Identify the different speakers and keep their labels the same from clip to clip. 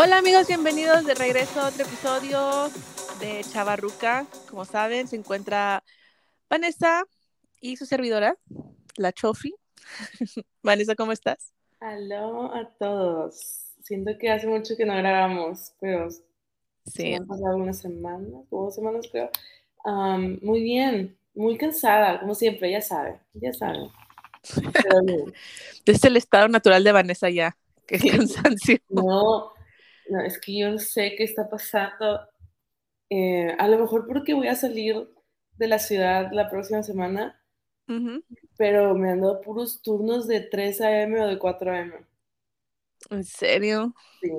Speaker 1: Hola amigos, bienvenidos de regreso a otro episodio de Chavarruca. Como saben, se encuentra Vanessa y su servidora, la Chofi. Vanessa, ¿cómo estás?
Speaker 2: Aló a todos. Siento que hace mucho que no grabamos, pero
Speaker 1: Sí.
Speaker 2: han pasado unas semanas, dos semanas creo. Am, muy bien, muy cansada, como siempre, ya sabe, ya sabe. Pero
Speaker 1: es el estado natural de Vanessa ya, que es cansancio.
Speaker 2: No, no, es que yo no sé qué está pasando. Eh, a lo mejor porque voy a salir de la ciudad la próxima semana, pero me han dado puros turnos de 3 a.m. o de 4 a.m.
Speaker 1: ¿En serio?
Speaker 2: Sí.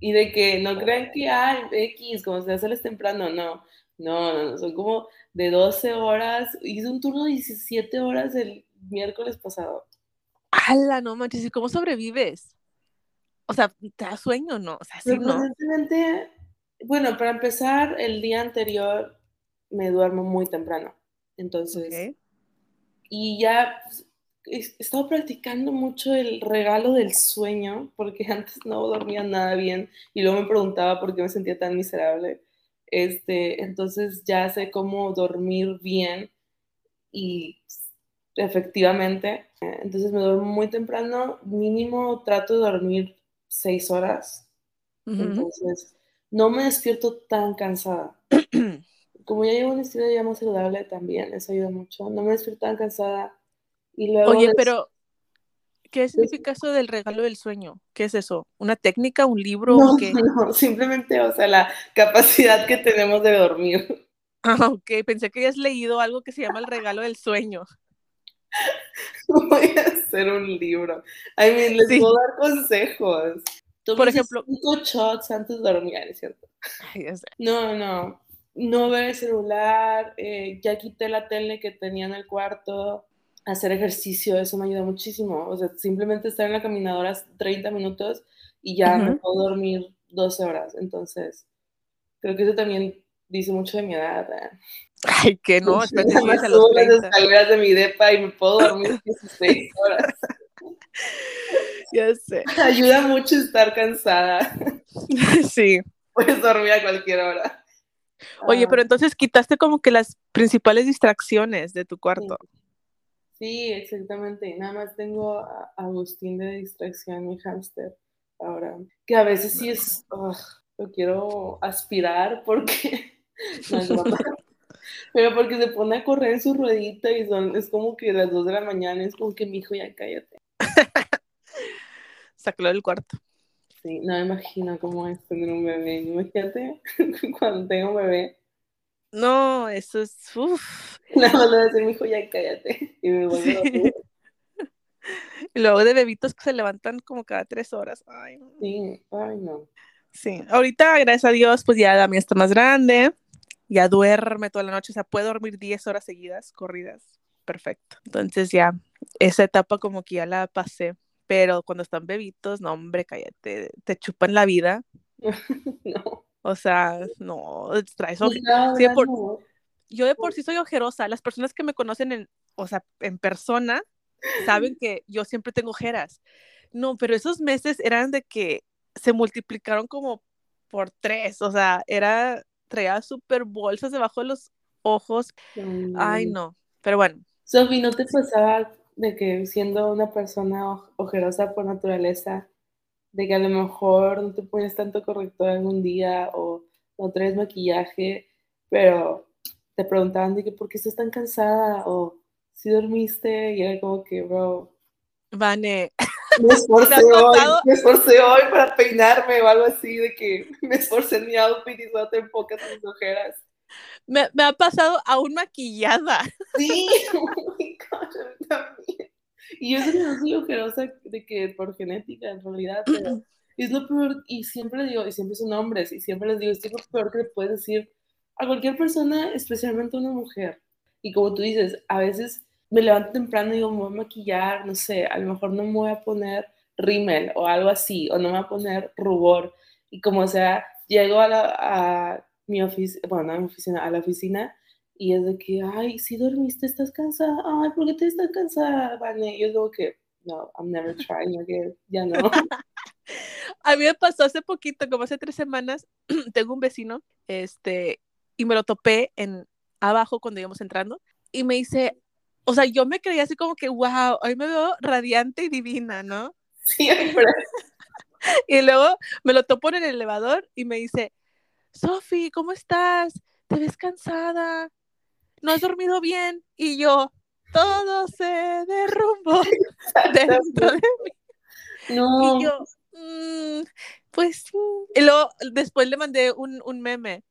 Speaker 2: Y de que no crean que hay X, como se hace temprano, no. No, no, no, son como de 12 horas. Hice un turno de 17 horas el miércoles pasado.
Speaker 1: ¡Hala, no manches! ¿Y cómo sobrevives? O sea, ¿te da sueño o no? O sea, sí, ¿no?
Speaker 2: bueno, para empezar, el día anterior me duermo muy temprano. Entonces, y ya he estado practicando mucho el regalo del sueño, porque antes no dormía nada bien y luego me preguntaba por qué me sentía tan miserable. Este, entonces ya sé cómo dormir bien y efectivamente. Entonces me duermo muy temprano, mínimo trato de dormir seis horas. Entonces no me despierto tan cansada. Como ya llevo un estilo de vida más saludable también, eso ayuda mucho. No me despierto tan cansada. Y luego
Speaker 1: Oye, pero ¿qué significa eso del regalo del sueño? ¿Qué es eso? ¿Una técnica, un libro
Speaker 2: No,
Speaker 1: qué?
Speaker 2: no, simplemente, o sea, la capacidad que tenemos de dormir.
Speaker 1: Ah, ok, pensé que habías leído algo que se llama el regalo del sueño.
Speaker 2: Voy a hacer un libro. I mean, les
Speaker 1: Sí.
Speaker 2: puedo dar consejos.
Speaker 1: Por
Speaker 2: Tómense
Speaker 1: ejemplo-
Speaker 2: cinco shots antes de dormir, ¿es cierto?
Speaker 1: Ay.
Speaker 2: No, no. No ver el celular, eh, ya quité la tele que tenía en el cuarto, hacer ejercicio, eso me ayuda muchísimo. O sea, simplemente estar en la caminadora 30 minutos y ya me
Speaker 1: Ujú.
Speaker 2: puedo dormir 12 horas. Entonces, creo que eso también dice mucho de mi edad. ¿eh?
Speaker 1: Ay, que no, espérate,
Speaker 2: Nada más
Speaker 1: sigues a los
Speaker 2: subo las
Speaker 1: 30.
Speaker 2: escaleras de mi depa y me puedo dormir 16 horas.
Speaker 1: Ya sé.
Speaker 2: Ayuda mucho estar cansada.
Speaker 1: Sí.
Speaker 2: Puedes dormir a cualquier hora.
Speaker 1: Oye,
Speaker 2: Ah,
Speaker 1: pero entonces quitaste como que las principales distracciones de tu cuarto.
Speaker 2: Sí, exactamente. Nada más tengo a Agustín de distracción, mi hámster, ahora. Que a veces sí es, ugh, lo quiero aspirar porque, no. Pero porque se pone a correr en su ruedita y son, es como que las 2 de la mañana, es como que mi hijo ya cállate.
Speaker 1: Sácalo del cuarto.
Speaker 2: Sí, no me imagino cómo es tener un bebé. Imagínate cuando tenga un bebé,
Speaker 1: No, eso es. uf.
Speaker 2: nada más le voy a decir mi hijo ya cállate. Y me vuelvo a
Speaker 1: Sí. Y luego de bebitos que se levantan como cada tres horas. Ay, no.
Speaker 2: Sí, ay no.
Speaker 1: Sí, ahorita, gracias a Dios, pues ya la mía está más grande, ya duerme toda la noche, o sea, puede dormir 10 horas seguidas, corridas, perfecto. Entonces ya, esa etapa como que ya la pasé, pero cuando están bebitos, no, hombre, cállate, te chupan la vida,
Speaker 2: No.
Speaker 1: o sea, no, traes
Speaker 2: Pues
Speaker 1: oje-
Speaker 2: no,
Speaker 1: sí,
Speaker 2: ya
Speaker 1: por-
Speaker 2: no.
Speaker 1: Yo de por sí soy ojerosa, las personas que me conocen en, o sea, en persona, saben que yo siempre tengo ojeras. No, pero esos meses eran de que se multiplicaron como por tres, o sea, era, traía súper bolsas debajo de los ojos. Ay, no, pero bueno,
Speaker 2: Sofi, ¿no te pasaba de que siendo una persona oj- ojerosa por naturaleza, de que a lo mejor no te pones tanto corrector algún día o no traes maquillaje, pero te preguntaban de que por qué estás tan cansada o si dormiste y era como que, bro,
Speaker 1: Vane,
Speaker 2: me esforcé
Speaker 1: ¿Te ha
Speaker 2: hoy, me esforcé hoy para peinarme o algo así, de que me esforcé en mi outfit y solo te en mis ojeras.
Speaker 1: me, me ha pasado aún maquillada.
Speaker 2: Sí, oh my gosh, a mí también. Y yo sé que no soy ojerosa de que por genética en realidad, pero es lo peor, y siempre digo, y siempre son hombres, y siempre les digo, es lo peor que le puedes decir a cualquier persona, especialmente a una mujer. Y como tú dices, a veces me levanto temprano y digo, me voy a maquillar, no sé, a lo mejor no me voy a poner rímel o algo así, o no me voy a poner rubor, y como sea, llego a, la, a mi oficina, bueno, no a mi oficina, a la oficina, y es de que, ay, si dormiste, estás cansada, ay, ¿por qué te estás cansada, Vane? Y yo digo que, no, I'm never trying again, ya no.
Speaker 1: A mí me pasó hace poquito, como hace tres semanas, tengo un vecino, este, y me lo topé en abajo cuando íbamos entrando, y me dice, o sea, yo me creía así como que, wow, hoy me veo radiante y divina, ¿no?
Speaker 2: Siempre.
Speaker 1: y luego me lo topo en el elevador y me dice, Sofi, ¿cómo estás? ¿Te ves cansada? ¿No has dormido bien? Y yo, todo se derrumbó dentro de mí.
Speaker 2: No.
Speaker 1: Y yo, mm, pues sí. Y luego después le mandé un, un meme,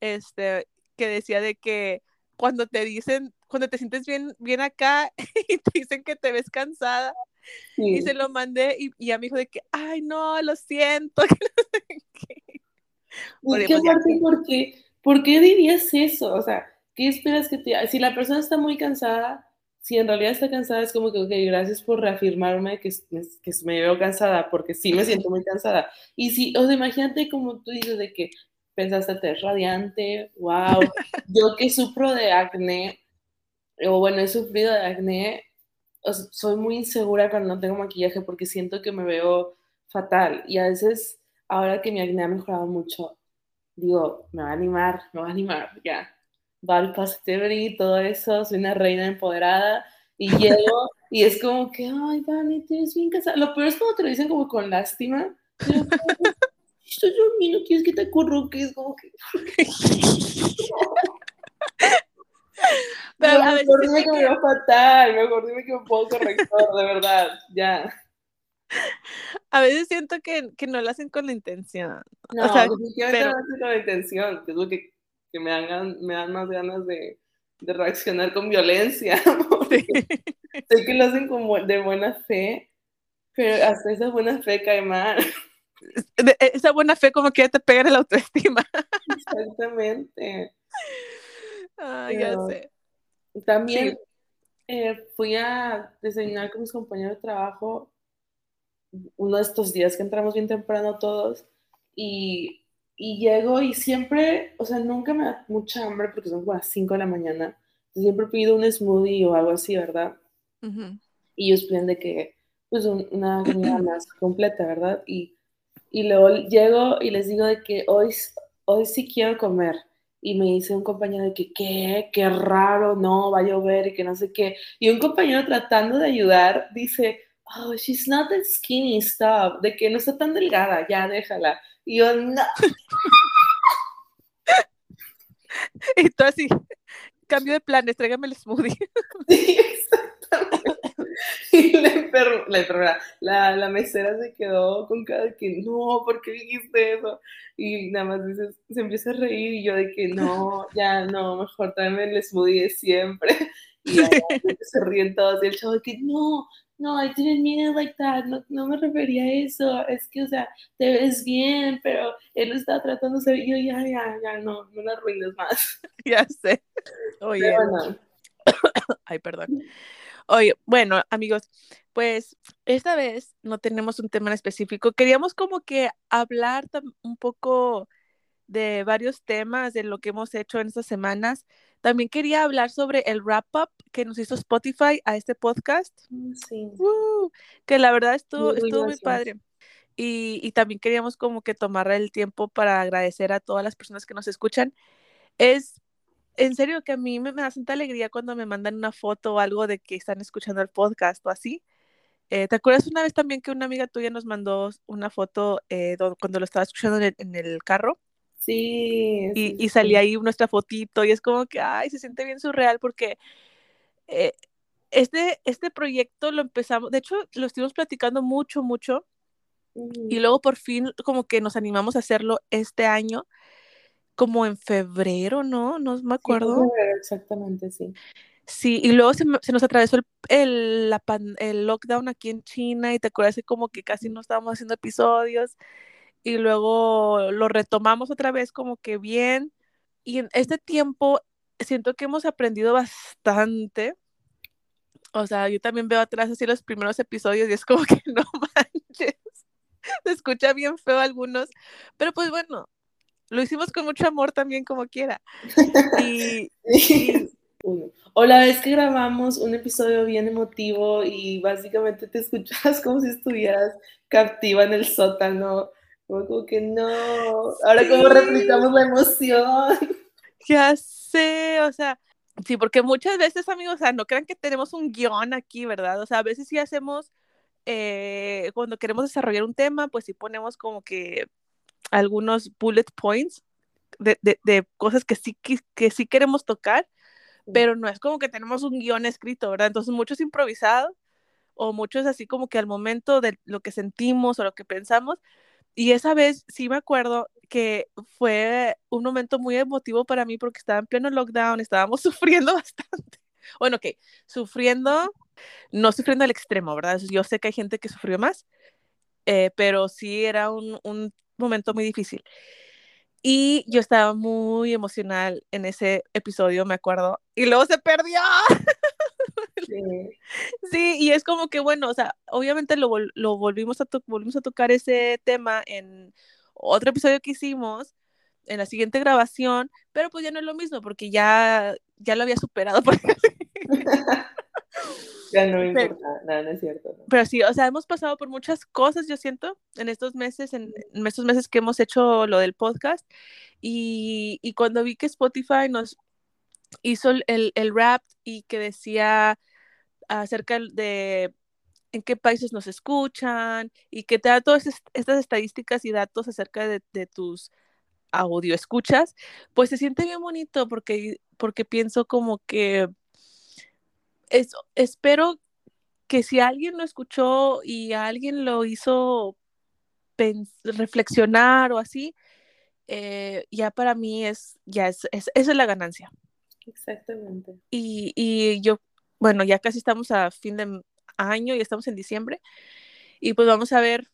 Speaker 1: este, que decía de que cuando te dicen, cuando te sientes bien, bien acá y te dicen que te ves cansada, y
Speaker 2: Sí.
Speaker 1: se lo mandé y, y ya me dijo de que, ay, no, lo siento. que no sé qué.
Speaker 2: Aparte, ¿por qué, ¿por qué dirías eso? O sea, ¿qué esperas que te... Si la persona está muy cansada, si en realidad está cansada, es como que, ok, gracias por reafirmarme que, que me veo cansada, porque sí me siento muy cansada. Y si, o sea, imagínate como tú dices de que pensaste, te ves radiante, wow. Yo que sufro de acné, o bueno, he sufrido de acné, o sea, soy muy insegura cuando no tengo maquillaje porque siento que me veo fatal. Y a veces, ahora que mi acné ha mejorado mucho, digo, me va a animar, me va a animar, ya. Body positivity, todo eso, soy una reina empoderada. Y llego y es como que, ay, Vani, te ves bien casada. Lo peor es cuando te lo dicen como con lástima. Estoy dormido, quieres que te acurruques, como que.
Speaker 1: Pero
Speaker 2: no,
Speaker 1: a veces
Speaker 2: mejor dime que me
Speaker 1: que-
Speaker 2: veo fatal, mejor dime que me puedo corrector, de verdad, ya.
Speaker 1: A veces siento que, que no lo hacen con la intención.
Speaker 2: No,
Speaker 1: o sea,
Speaker 2: definitivamente
Speaker 1: pero-
Speaker 2: no es con la intención, que es lo que, que me, dan, me dan más ganas de, de reaccionar con violencia, porque sé que lo hacen como de buena fe, pero hasta esa buena fe cae mal.
Speaker 1: De- esa buena fe como que ya te pega en la autoestima.
Speaker 2: Exactamente.
Speaker 1: Ah, ya sé.
Speaker 2: También
Speaker 1: Sí.
Speaker 2: eh, fui a desayunar con mis compañeros de trabajo uno de estos días que entramos bien temprano todos y, y llego y siempre, o sea, nunca me da mucha hambre porque son como las 5 de la mañana. Siempre pido un smoothie o algo así, ¿verdad?
Speaker 1: Ujú.
Speaker 2: Y ellos piden de que, pues, un- una comida más completa, ¿verdad? Y, y luego llego y les digo de que hoy, hoy sí quiero comer. Y me dice un compañero de que, ¿qué? Qué raro, no, va a llover y que no sé qué. Y un compañero tratando de ayudar dice, oh, she's not that skinny, stop. De que no está tan delgada, ya déjala. Y yo, no.
Speaker 1: Y tú así, cambio de planes, tráigame el smoothie.
Speaker 2: Sí. Y la, la enfermera, la, la mesera se quedó con cara de que no, ¿por qué dijiste eso? Y nada más dices, se empieza a reír y yo de que no, ya no, mejor tráeme el smoothie de siempre. Y ya, se ríen todos y el chavo de que no, no, I didn't mean it like that, no, no me refería a eso, es que, o sea, te ves bien, pero él está tratando de ser, yo ya, ya, ya, no, no la arruines más.
Speaker 1: ya sé. Oye,
Speaker 2: Pero bueno,
Speaker 1: ay, perdón. Oye, bueno, amigos, pues esta vez no tenemos un tema en específico. Queríamos como que hablar un poco de varios temas de lo que hemos hecho en estas semanas. También quería hablar sobre el wrap up que nos hizo Spotify a este podcast.
Speaker 2: sí.
Speaker 1: ¡Woo! que la verdad estuvo,
Speaker 2: Muy,
Speaker 1: estuvo muy padre. Y, y también queríamos como que tomar el tiempo para agradecer a todas las personas que nos escuchan. Es en serio que a mí me, me da tanta alegría cuando me mandan una foto o algo de que están escuchando el podcast o así. Eh, ¿Te acuerdas una vez también que una amiga tuya nos mandó una foto eh, do- cuando lo estaba escuchando en el, en el carro
Speaker 2: Sí,
Speaker 1: y,
Speaker 2: sí,
Speaker 1: y salía
Speaker 2: sí.
Speaker 1: ahí nuestra fotito y es como que, ay, se siente bien surreal porque eh, este, este proyecto lo empezamos, de hecho lo estuvimos platicando mucho, mucho
Speaker 2: Ujú.
Speaker 1: y luego por fin como que nos animamos a hacerlo este año, como en febrero, ¿no? No me
Speaker 2: Sí,
Speaker 1: acuerdo.
Speaker 2: febrero, exactamente, sí.
Speaker 1: Sí, y luego se, se nos atravesó el, el, la pan- el lockdown aquí en China y te acuerdas que como que casi no estábamos haciendo episodios y luego lo retomamos otra vez como que bien y en este tiempo siento que hemos aprendido bastante. O sea, yo también veo atrás así los primeros episodios y es como que no manches, se escucha bien feo algunos, pero pues bueno, lo hicimos con mucho amor también como quiera. Y, y.
Speaker 2: O la vez que grabamos un episodio bien emotivo y básicamente te escuchas como si estuvieras captiva en el sótano. Como que no. Ahora, ¿cómo replicamos la emoción?
Speaker 1: Ya sé, o sea, sí, porque muchas veces, amigos, o sea, no crean que tenemos un guion aquí, ¿verdad? O sea, a veces sí hacemos, eh, cuando queremos desarrollar un tema, pues sí ponemos como que algunos bullet points de, de, de cosas que sí, que, que sí queremos tocar, pero no es como que tenemos un guion escrito, ¿verdad? Entonces, mucho es improvisado o mucho es así como que al momento de lo que sentimos o lo que pensamos. Y esa vez sí me acuerdo que fue un momento muy emotivo para mí porque estaba en pleno lockdown, estábamos sufriendo bastante. Bueno, ok, sufriendo, no sufriendo al extremo, ¿verdad? Yo sé que hay gente que sufrió más, eh, pero sí era un, un momento muy difícil. Y yo estaba muy emocional en ese episodio, me acuerdo. Y luego se perdió.
Speaker 2: Sí.
Speaker 1: Sí, y es como que, bueno, o sea, obviamente lo, lo volvimos, a volvimos a tocar ese tema en otro episodio que hicimos, en la siguiente grabación, pero pues ya no es lo mismo, porque ya, ya lo había superado.
Speaker 2: ya no me importa, nada, no es cierto. No.
Speaker 1: Pero sí, o sea, hemos pasado por muchas cosas, yo siento, en estos meses, en, en estos meses que hemos hecho lo del podcast, y, y cuando vi que Spotify nos hizo el, el rap y que decía acerca de en qué países nos escuchan y que te da todas estas estadísticas y datos acerca de, de tus audio escuchas, pues se siente bien bonito porque, porque pienso como que es, espero que si alguien lo escuchó y alguien lo hizo reflexionar o así, eh, ya para mí es, ya es, es, esa es la ganancia.
Speaker 2: Exactamente.
Speaker 1: Y, y yo, bueno, ya casi estamos a fin de año y estamos en diciembre y pues vamos a ver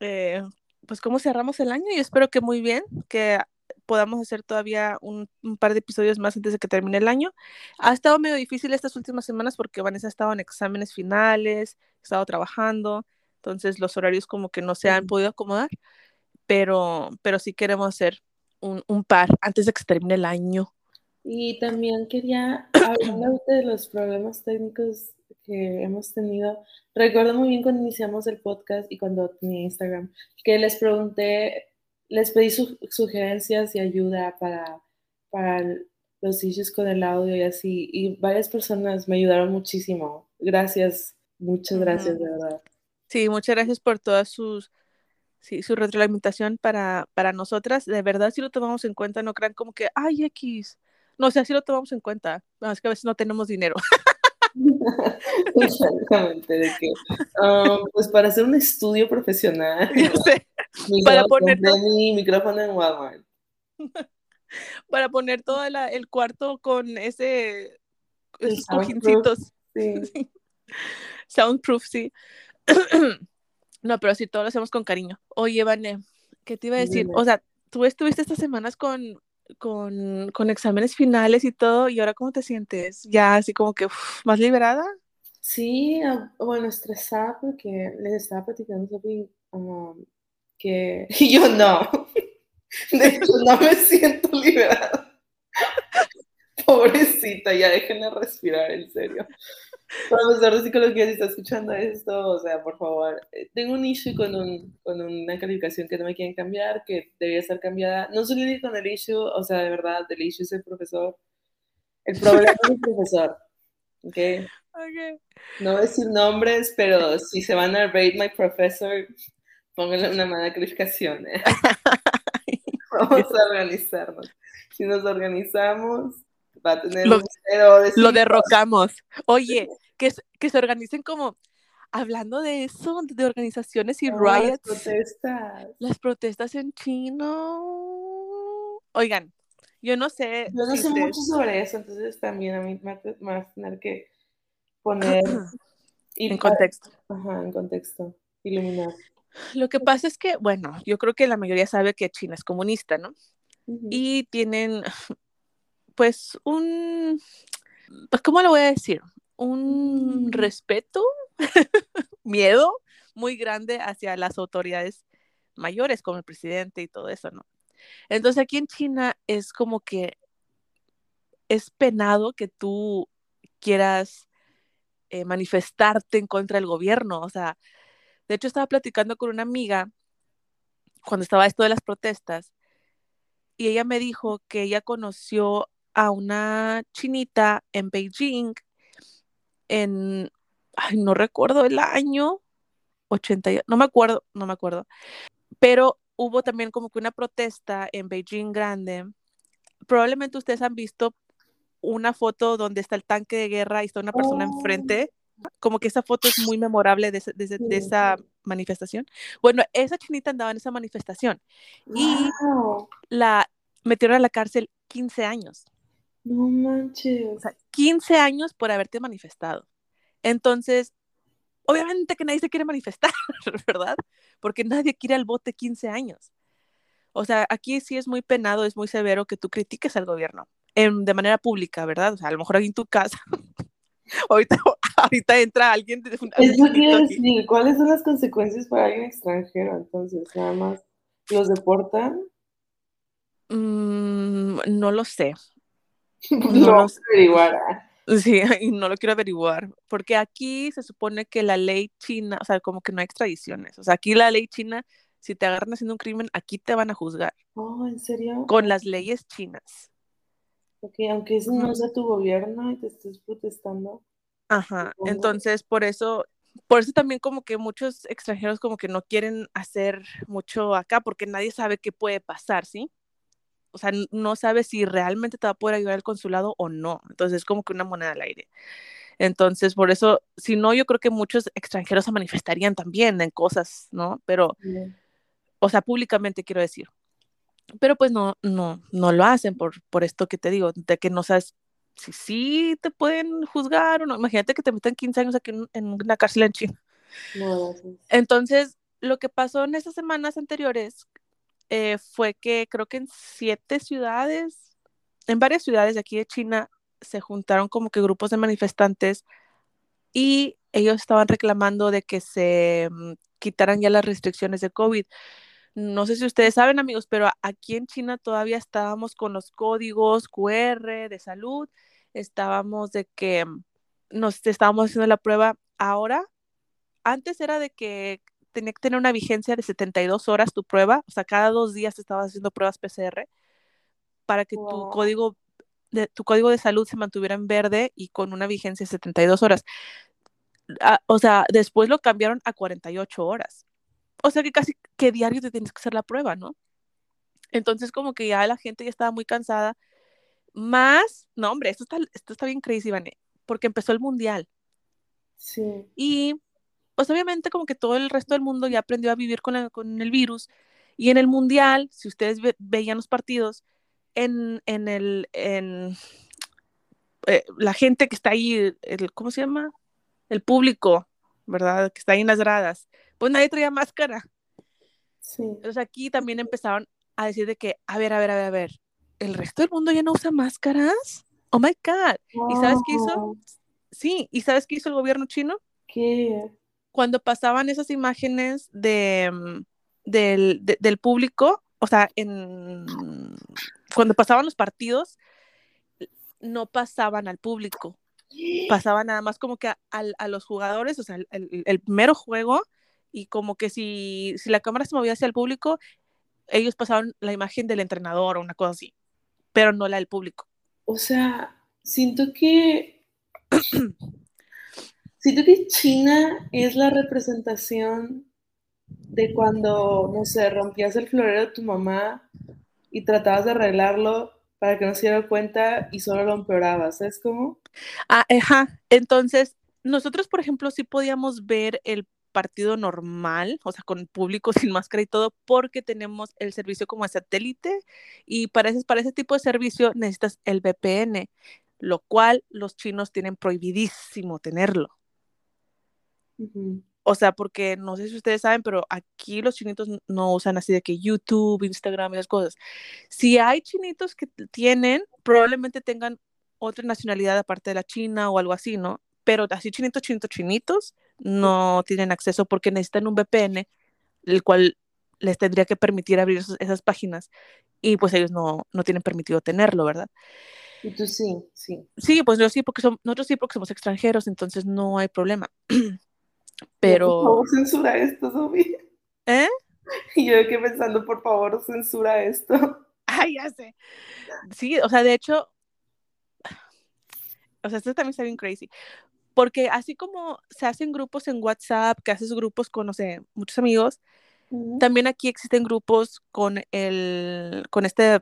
Speaker 1: eh, pues cómo cerramos el año y espero que muy bien, que podamos hacer todavía un, un, par de episodios más antes de que termine el año. Ha estado medio difícil estas últimas semanas porque Vanessa ha estado en exámenes finales, ha estado trabajando, entonces los horarios como que no se han podido acomodar, pero, pero sí queremos hacer un, un par antes de que se termine el año.
Speaker 2: Y también quería hablar de los problemas técnicos que hemos tenido. Recuerdo muy bien cuando iniciamos el podcast y cuando tenía Instagram, que les pregunté, les pedí su, sugerencias y ayuda para, para los issues con el audio y así, y varias personas me ayudaron muchísimo. Gracias, muchas gracias, de verdad.
Speaker 1: Sí, muchas gracias por todas sus, sí, su retroalimentación para, para nosotras. De verdad, si lo tomamos en cuenta, no crean como que, ay, X. No, o sea, sí lo tomamos en cuenta. No, es que a veces no tenemos dinero.
Speaker 2: Exactamente, de que, um, pues para hacer un estudio profesional,
Speaker 1: para poner
Speaker 2: mi micrófono en Walmart.
Speaker 1: Para poner todo la, el cuarto con ese, esos cojincitos.
Speaker 2: Sí.
Speaker 1: sí. Soundproof, sí. no, pero sí, todo lo hacemos con cariño. Oye, Vane, ¿qué te iba a decir? O sea, tú estuviste estas semanas con con, con, exámenes finales y todo, ¿y ahora cómo te sientes? ¿Ya así como que más liberada?
Speaker 2: Sí, bueno, estresada porque les estaba platicando sobre um, que yo no. De hecho, no me siento liberada. Pobrecita, ya déjenme respirar, en serio. Profesor de psicología, si está escuchando esto, o sea, por favor, eh, tengo un issue con, un, con una calificación que no me quieren cambiar, que debería ser cambiada. No soy único con el issue, o sea, de verdad, el issue es el profesor. El problema es el profesor, ¿ok?
Speaker 1: okay.
Speaker 2: No voy a decir nombres, pero si se van a rate my professor, pónganle una mala calificación. ¿eh? Vamos a organizarnos. Si nos organizamos, va a tener
Speaker 1: lo,
Speaker 2: un cero de
Speaker 1: Lo derrocamos. Oye, que, que se organicen como, hablando de eso, de organizaciones y
Speaker 2: oh,
Speaker 1: riots.
Speaker 2: Las protestas.
Speaker 1: Las protestas en chino. Oigan, yo no sé.
Speaker 2: Yo no
Speaker 1: si
Speaker 2: sé
Speaker 1: ustedes...
Speaker 2: mucho sobre eso, entonces también a mí me va a tener que poner.
Speaker 1: en contexto.
Speaker 2: Ajá, en contexto. Iluminar.
Speaker 1: Lo que pasa es que, bueno, yo creo que la mayoría sabe que China es comunista, ¿no? Uh -huh. Y tienen, pues, un, pues, ¿cómo lo voy a decir? Un respeto, miedo muy grande hacia las autoridades mayores, como el presidente y todo eso, ¿no? Entonces aquí en China es como que es penado que tú quieras eh, manifestarte en contra del gobierno. O sea, de hecho estaba platicando con una amiga cuando estaba esto de las protestas y ella me dijo que ella conoció a una chinita en Beijing en, ay, no recuerdo el año, 80, no me acuerdo, no me acuerdo, pero hubo también como que una protesta en Beijing grande. Probablemente ustedes han visto una foto donde está el tanque de guerra y está una persona
Speaker 2: Oh,
Speaker 1: enfrente. Como que esa foto es muy memorable de, esa manifestación. Bueno, esa chinita andaba en esa manifestación y la metieron a la cárcel 15 años.
Speaker 2: No manches.
Speaker 1: O sea, 15 años por haberte manifestado. Entonces, obviamente que nadie se quiere manifestar, ¿verdad? Porque nadie quiere al bote 15 años. O sea, aquí sí es muy penado, es muy severo que tú critiques al gobierno en, de manera pública, ¿verdad? O sea, a lo mejor aquí en tu casa, ahorita, ahorita entra alguien de un,
Speaker 2: Es lo que
Speaker 1: chinito
Speaker 2: iba a
Speaker 1: aquí.
Speaker 2: decir, ¿cuáles son las consecuencias para alguien extranjero? Entonces, nada más, ¿los deportan?
Speaker 1: Mm, no lo sé.
Speaker 2: No
Speaker 1: lo
Speaker 2: averiguar. ah.
Speaker 1: Sí, y no lo quiero averiguar, porque aquí se supone que la ley china, o sea, como que no hay extradiciones. O sea, aquí la ley china, si te agarran haciendo un crimen, aquí te van a juzgar
Speaker 2: Oh, ¿en serio?
Speaker 1: con las leyes chinas.
Speaker 2: Ok, aunque ese no sea tu gobierno y te estés protestando.
Speaker 1: Ajá, entonces por eso, por eso también como que muchos extranjeros como que no quieren hacer mucho acá porque nadie sabe qué puede pasar, ¿sí? O sea, no sabe si realmente te va a poder ayudar el consulado o no. Entonces es como que una moneda al aire. Entonces, por eso, si no, yo creo que muchos extranjeros se manifestarían también en cosas, ¿no? Pero,
Speaker 2: Bien.
Speaker 1: o sea, públicamente quiero decir. Pero pues no, no, no lo hacen por, por esto que te digo, de que no sabes si sí te pueden juzgar o no. Imagínate que te metan 15 años aquí en, en una cárcel en China.
Speaker 2: No, gracias.
Speaker 1: Entonces, lo que pasó en esas semanas anteriores eh, fue que creo que en siete ciudades, en varias ciudades de aquí de China, se juntaron como que grupos de manifestantes y ellos estaban reclamando de que se mm, quitaran ya las restricciones de COVID. No sé si ustedes saben, amigos, pero aquí en China todavía estábamos con los códigos QR de salud, estábamos de que mm, nos estábamos haciendo la prueba. Ahora, antes era de que tenía que tener una vigencia de 72 horas tu prueba, o sea, cada dos días estabas haciendo pruebas PCR para que tu
Speaker 2: Wow.
Speaker 1: código de, tu código de salud se mantuviera en verde y con una vigencia de 72 horas. Ah, o sea, después lo cambiaron a 48 horas. O sea que casi que diario te tienes que hacer la prueba, ¿no? Entonces como que ya la gente ya estaba muy cansada. Más, no hombre, esto está, esto está bien crazy, Vane, porque empezó el mundial.
Speaker 2: Sí.
Speaker 1: Y pues obviamente como que todo el resto del mundo ya aprendió a vivir con, la, con el virus. Y en el mundial, si ustedes ve, veían los partidos, en, en el, en, eh, la gente que está ahí, el, ¿cómo se llama? El público, ¿verdad? Que está ahí en las gradas, pues nadie traía máscara.
Speaker 2: Sí.
Speaker 1: Entonces aquí también empezaron a decir de que, a ver, a ver, a ver, a ver, ¿el resto del mundo ya no usa máscaras? Oh my God. ¿Y sabes qué hizo?
Speaker 2: Wow.
Speaker 1: Sí, ¿y sabes qué hizo el gobierno chino?
Speaker 2: ¿Qué?
Speaker 1: Cuando pasaban esas imágenes de, mm, del, de- del público, o sea, en, cuando pasaban los partidos, no pasaban al público, pasaban nada más como que a, a los jugadores, o sea, el, el- el mero juego, y como que si, si la cámara se movía hacia el público, ellos pasaban la imagen del entrenador o una cosa así, pero no la del público.
Speaker 2: O sea, siento que siento que China es la representación de cuando, no sé, rompías el florero de tu mamá y tratabas de arreglarlo para que no se diera cuenta y solo lo empeorabas, ¿sabes cómo?
Speaker 1: Ah, ajá. Entonces, nosotros, por ejemplo, sí podíamos ver el partido normal, o sea, con público sin máscara y todo, porque tenemos el servicio como satélite y para ese, para ese tipo de servicio necesitas el VPN, lo cual los chinos tienen prohibidísimo tenerlo.
Speaker 2: Ujú.
Speaker 1: O sea, porque no sé si ustedes saben, pero aquí los chinitos no usan así de que YouTube, Instagram y esas cosas. Si hay chinitos que tienen, probablemente tengan otra nacionalidad aparte de la China o algo así, ¿no? Pero así chinitos, chinitos, chinitos no tienen acceso porque necesitan un VPN, el cual les tendría que permitir abrir esos- esas páginas y pues ellos no, no tienen permitido tenerlo, ¿verdad?
Speaker 2: Y tú sí, sí.
Speaker 1: Sí, pues yo sí, porque son, nosotros sí, porque somos extranjeros, entonces no hay problema. Pero.
Speaker 2: Por favor, censura esto, Sophie.
Speaker 1: ¿Eh?
Speaker 2: Y yo que pensando, por favor, censura esto.
Speaker 1: Ay, ya sé. Sí, o sea, de hecho, o sea, esto también está bien crazy. Porque así como se hacen grupos en WhatsApp, que haces grupos con, no sé, muchos amigos, también aquí existen grupos con el, con este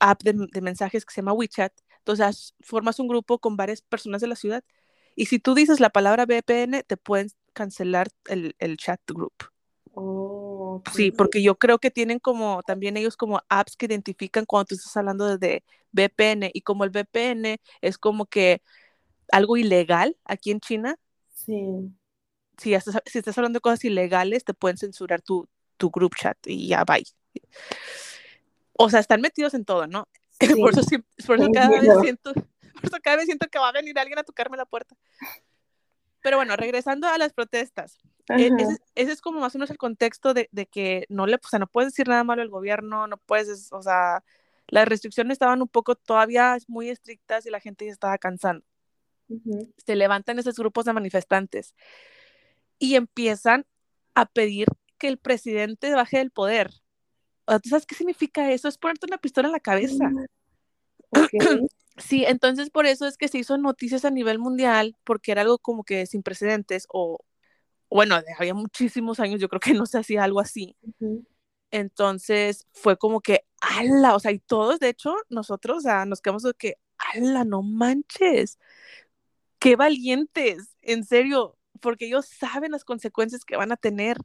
Speaker 1: app de, de, mensajes que se llama WeChat. Entonces, formas un grupo con varias personas de la ciudad. Y si tú dices la palabra VPN, te pueden cancelar el, el chat group.
Speaker 2: Oh,
Speaker 1: sí, porque yo creo que tienen como también ellos como apps que identifican cuando tú estás hablando de, VPN y como el VPN es como que algo ilegal aquí en China.
Speaker 2: Sí.
Speaker 1: Si estás, si estás hablando de cosas ilegales, te pueden censurar tu, tu group chat y ya, bye. O sea, están metidos en todo, ¿no? Sí. por, eso, por, eso cada vez siento, por eso cada vez siento que va a venir alguien a tocarme la puerta. Pero bueno, regresando a las protestas. E, ese, ese, es como más o menos el contexto de, de, que no le, o sea, no puedes decir nada malo al gobierno, no puedes, o sea, las restricciones estaban un poco todavía muy estrictas y la gente ya estaba cansando.
Speaker 2: Uh -huh.
Speaker 1: Se levantan esos grupos de manifestantes y empiezan a pedir que el presidente baje del poder. ¿Tú sabes qué significa eso? Es ponerte una pistola en la cabeza.
Speaker 2: Okay.
Speaker 1: Sí, entonces por eso es que se hizo noticias a nivel mundial, porque era algo como que sin precedentes, o bueno, había muchísimos años, yo creo que no se hacía algo así.
Speaker 2: Uh -huh.
Speaker 1: Entonces fue como que, ala, o sea, y todos, de hecho, nosotros, o sea, nos quedamos de que, ala, no manches, qué valientes, en serio, porque ellos saben las consecuencias que van a tener.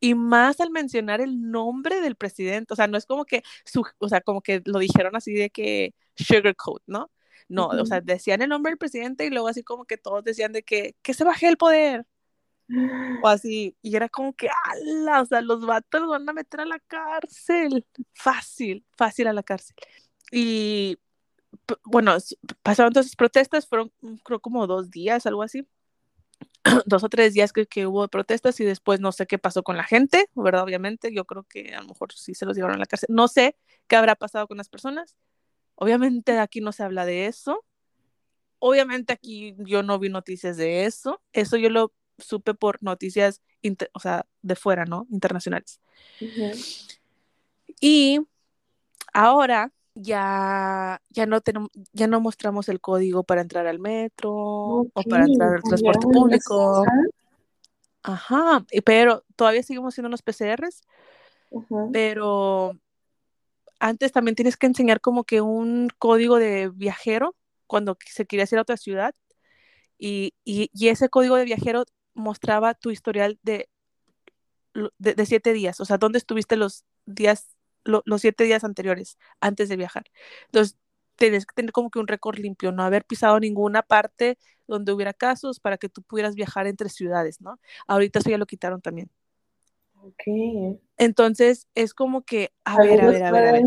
Speaker 1: Y más al mencionar el nombre del presidente, o sea, no es como que, su, o sea, como que lo dijeron así de que sugarcoat, ¿no? No, uh -huh. o sea, decían el nombre del presidente y luego así como que todos decían de que, que se baje el poder. O así, y era como que, ala, o sea, los vatos los van a meter a la cárcel. Fácil, fácil a la cárcel. Y bueno, pasaron todas esas protestas, fueron creo como dos días, algo así. dos o tres días que, que, hubo protestas y después no sé qué pasó con la gente, ¿verdad? Obviamente, yo creo que a lo mejor sí se los llevaron a la cárcel. No sé qué habrá pasado con las personas. Obviamente aquí no se habla de eso. Obviamente aquí yo no vi noticias de eso. Eso yo lo supe por noticias, o sea, de fuera, ¿no? Internacionales.
Speaker 2: Uh -huh.
Speaker 1: Y ahora ya, ya, no tenemos, ya no mostramos el código para entrar al metro okay. o para entrar al transporte público. Ajá, pero todavía seguimos haciendo los PCRs,
Speaker 2: uh -huh.
Speaker 1: pero antes también tienes que enseñar como que un código de viajero cuando se quería ir a otra ciudad y, y, y ese código de viajero mostraba tu historial de, de, de, siete días, o sea, dónde estuviste los días, lo, los siete días anteriores, antes de viajar. Entonces, tienes que tener como que un récord limpio, no haber pisado ninguna parte donde hubiera casos para que tú pudieras viajar entre ciudades, ¿no? Ahorita eso ya lo quitaron también.
Speaker 2: Ok.
Speaker 1: Entonces, es como que, a ver, a ver, a ver, a ver.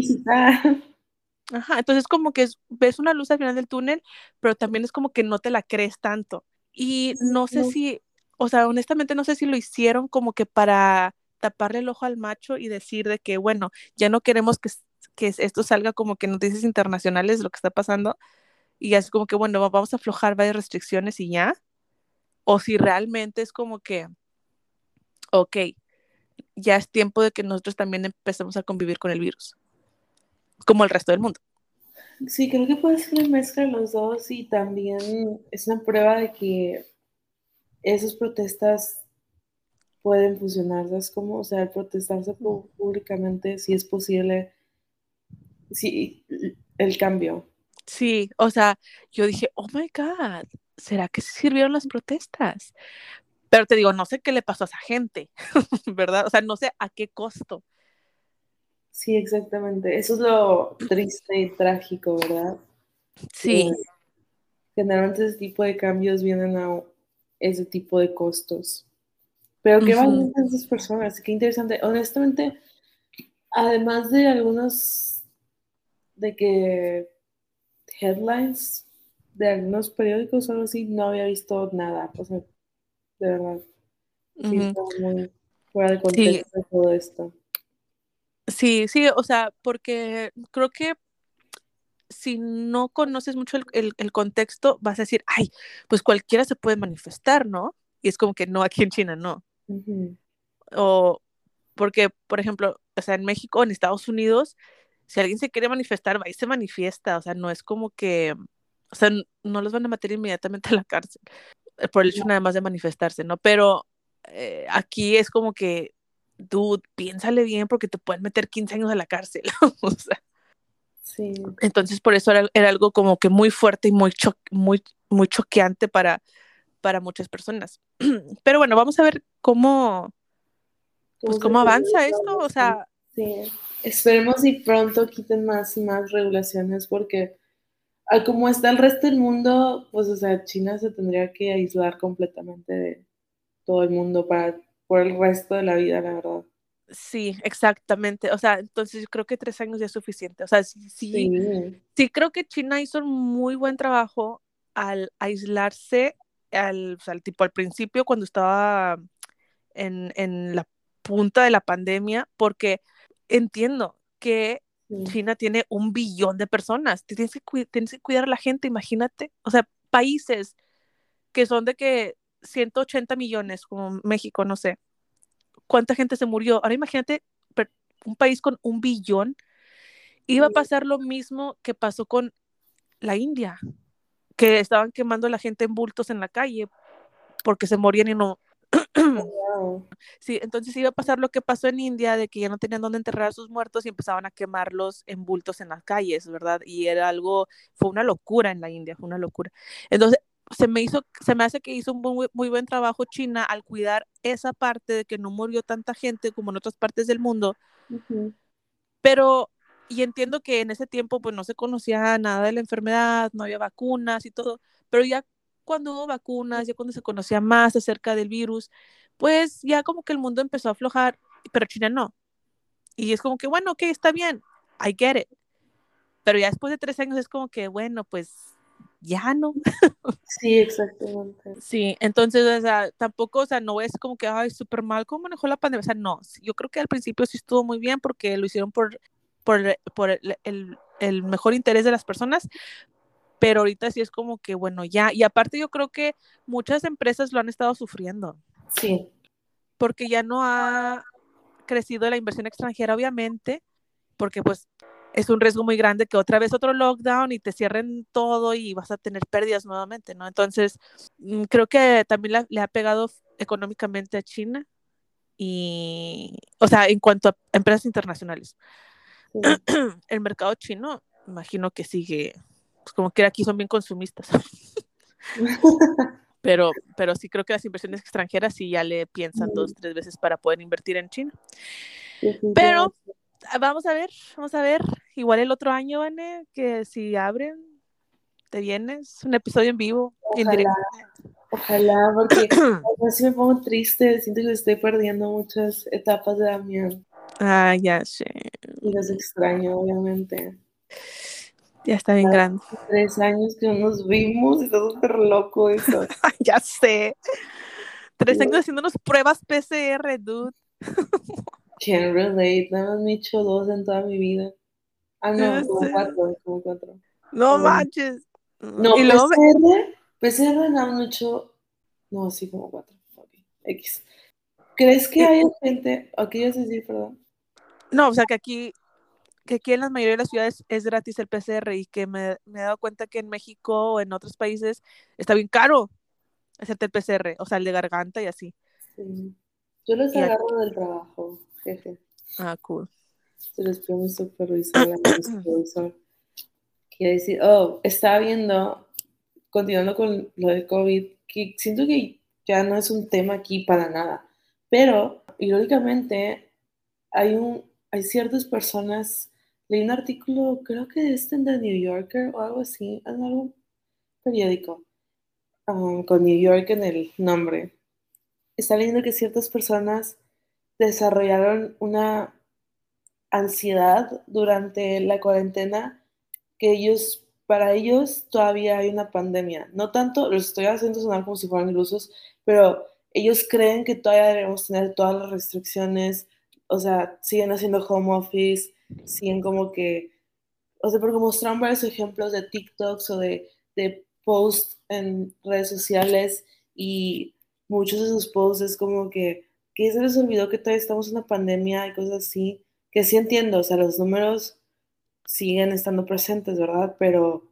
Speaker 1: Ajá, entonces como que es, ves una luz al final del túnel, pero también es como que no te la crees tanto. Y no sé no. si o sea, honestamente no sé si lo hicieron como que para taparle el ojo al macho y decir de que, bueno, ya no queremos que, que esto salga como que noticias internacionales lo que está pasando y así como que, bueno, vamos a aflojar varias restricciones y ya, o si realmente es como que, ok, ya es tiempo de que nosotros también empecemos a convivir con el virus, como el resto del mundo.
Speaker 2: Sí, creo que puede ser una mezcla de los dos y también es una prueba de que esas protestas pueden funcionar, ¿sabes cómo? O sea, el protestarse públicamente, si es posible, sí, el cambio.
Speaker 1: Sí, o sea, yo dije, oh my God, ¿será que sirvieron las protestas? Pero te digo, no sé qué le pasó a esa gente, ¿verdad? O sea, no sé a qué costo.
Speaker 2: Sí, exactamente. Eso es lo triste y trágico, ¿verdad?
Speaker 1: Sí.
Speaker 2: Generalmente ese tipo de cambios vienen a ese tipo de costos. Pero qué uh -huh. esas personas, qué interesante. Honestamente, además de algunos de que headlines de algunos periódicos o algo así, no había visto nada. O sea, de verdad. Sí, uh -huh. muy fuera de contexto sí. de todo esto.
Speaker 1: Sí, sí, o sea, porque creo que si no conoces mucho el, contexto, vas a decir, ay, pues cualquiera se puede manifestar, ¿no? Y es como que no, aquí en China no. O porque, por ejemplo, o sea, en México, en Estados Unidos, si alguien se quiere manifestar, va y se manifiesta, o sea, no es como que, o sea, no los van a meter inmediatamente a la cárcel eh, por el hecho nada más de manifestarse, ¿no? Pero eh, aquí es como que, dude, piénsale bien porque te pueden meter 15 años a la cárcel, o sea.
Speaker 2: Sí.
Speaker 1: Entonces, por eso era, era, algo como que muy fuerte y muy, cho muy, muy choqueante para, para muchas personas. Pero bueno, vamos a ver cómo, pues, cómo avanza esto, o sea.
Speaker 2: Sí, esperemos y pronto quiten más y más regulaciones porque al como está el resto del mundo, pues, o sea, China se tendría que aislar completamente de todo el mundo para, por el resto de la vida, la verdad.
Speaker 1: Sí, exactamente. O sea, entonces yo creo que tres años ya es suficiente. O sea, sí, sí, sí. creo que China hizo un muy buen trabajo al aislarse, al, o sea, tipo al principio cuando estaba en, en la punta de la pandemia, porque entiendo que China tiene un billón de personas. Tienes que, tienes que cuidar a la gente, imagínate. O sea, países que son de que 180 millones, como México, no sé. ¿Cuánta gente se murió? Ahora imagínate un país con un billón. Iba a pasar lo mismo que pasó con la India, que estaban quemando a la gente en bultos en la calle porque se morían y no, Sí, entonces iba a pasar lo que pasó en India, de que ya no tenían dónde enterrar a sus muertos y empezaban a quemarlos en bultos en las calles, ¿verdad? Y era algo, fue una locura en la India, fue una locura. Entonces, se me hizo, se me hace que hizo un muy, muy buen trabajo China al cuidar esa parte de que no murió tanta gente como en otras partes del mundo. Pero, y entiendo que en ese tiempo pues no se conocía nada de la enfermedad, no había vacunas y todo, pero ya cuando hubo vacunas, ya cuando se conocía más acerca del virus, pues ya como que el mundo empezó a aflojar, pero China no. Y es como que, bueno, ok, está bien, I get it. Pero ya después de tres años es como que, bueno, pues ya no.
Speaker 2: Sí, exactamente.
Speaker 1: Sí, entonces, o sea, tampoco, o sea, no es como que, ay, súper mal, ¿cómo manejó la pandemia? O sea, no, yo creo que al principio sí estuvo muy bien porque lo hicieron por, por, por el, el, el mejor interés de las personas, pero ahorita sí es como que, bueno, ya, y aparte yo creo que muchas empresas lo han estado sufriendo.
Speaker 2: Sí.
Speaker 1: Porque ya no ha crecido la inversión extranjera, obviamente, porque pues es un riesgo muy grande que otra vez otro lockdown y te cierren todo y vas a tener pérdidas nuevamente, ¿no? Entonces, mm, creo que también le ha pegado económicamente a China y, o sea, en cuanto a empresas internacionales. El mercado chino, imagino que sigue pues como que aquí son bien consumistas. pero, pero sí creo que las inversiones extranjeras sí ya le piensan dos, tres veces para poder invertir en China. Pero ah, vamos a ver, vamos a ver. Igual el otro año, Vane, que si abren, te vienes, un episodio en vivo.
Speaker 2: Ojalá, ojalá porque a veces me pongo triste, siento que estoy perdiendo muchas etapas de Damián.
Speaker 1: Ah, ya sé.
Speaker 2: Y los extraño, obviamente.
Speaker 1: Ya está bien grande.
Speaker 2: Tres años que no nos vimos, está súper loco eso.
Speaker 1: ya sé. Tres años haciéndonos pruebas PCR, dude.
Speaker 2: Can't relate, nada más me he hecho dos en toda mi vida. Ah, no, como cuatro, como cuatro.
Speaker 1: No manches.
Speaker 2: No, ¿Y luego PCR, PCR nada más hecho, no, sí, como cuatro. X. ¿Crees que hay gente, aquí ya decir, perdón?
Speaker 1: No, o sea que aquí que aquí en la mayoría de las ciudades es gratis el PCR y que me, me, he dado cuenta que en México o en otros países está bien caro hacerte el PCR, o sea, el de garganta y así.
Speaker 2: Sí. Yo los agarro del trabajo, jefe.
Speaker 1: Ah, cool.
Speaker 2: Se los pido a mi supervisor, mi supervisor. Quiere decir, oh, estaba viendo, continuando con lo de COVID, que siento que ya no es un tema aquí para nada, pero irónicamente hay un hay ciertas personas leí un artículo, creo que es en The New Yorker o algo así, en algún periódico, um, con New York en el nombre. Está leyendo que ciertas personas desarrollaron una ansiedad durante la cuarentena que ellos, para ellos todavía hay una pandemia. No tanto, los estoy haciendo sonar como si fueran ilusos, pero ellos creen que todavía debemos tener todas las restricciones, o sea, siguen haciendo home office, siguen como que o sea, porque mostraron varios ejemplos de TikToks o de, de posts en redes sociales y muchos de sus posts es como que, que se les olvidó que todavía estamos en una pandemia y cosas así, que sí entiendo, o sea, los números siguen estando presentes, ¿verdad? Pero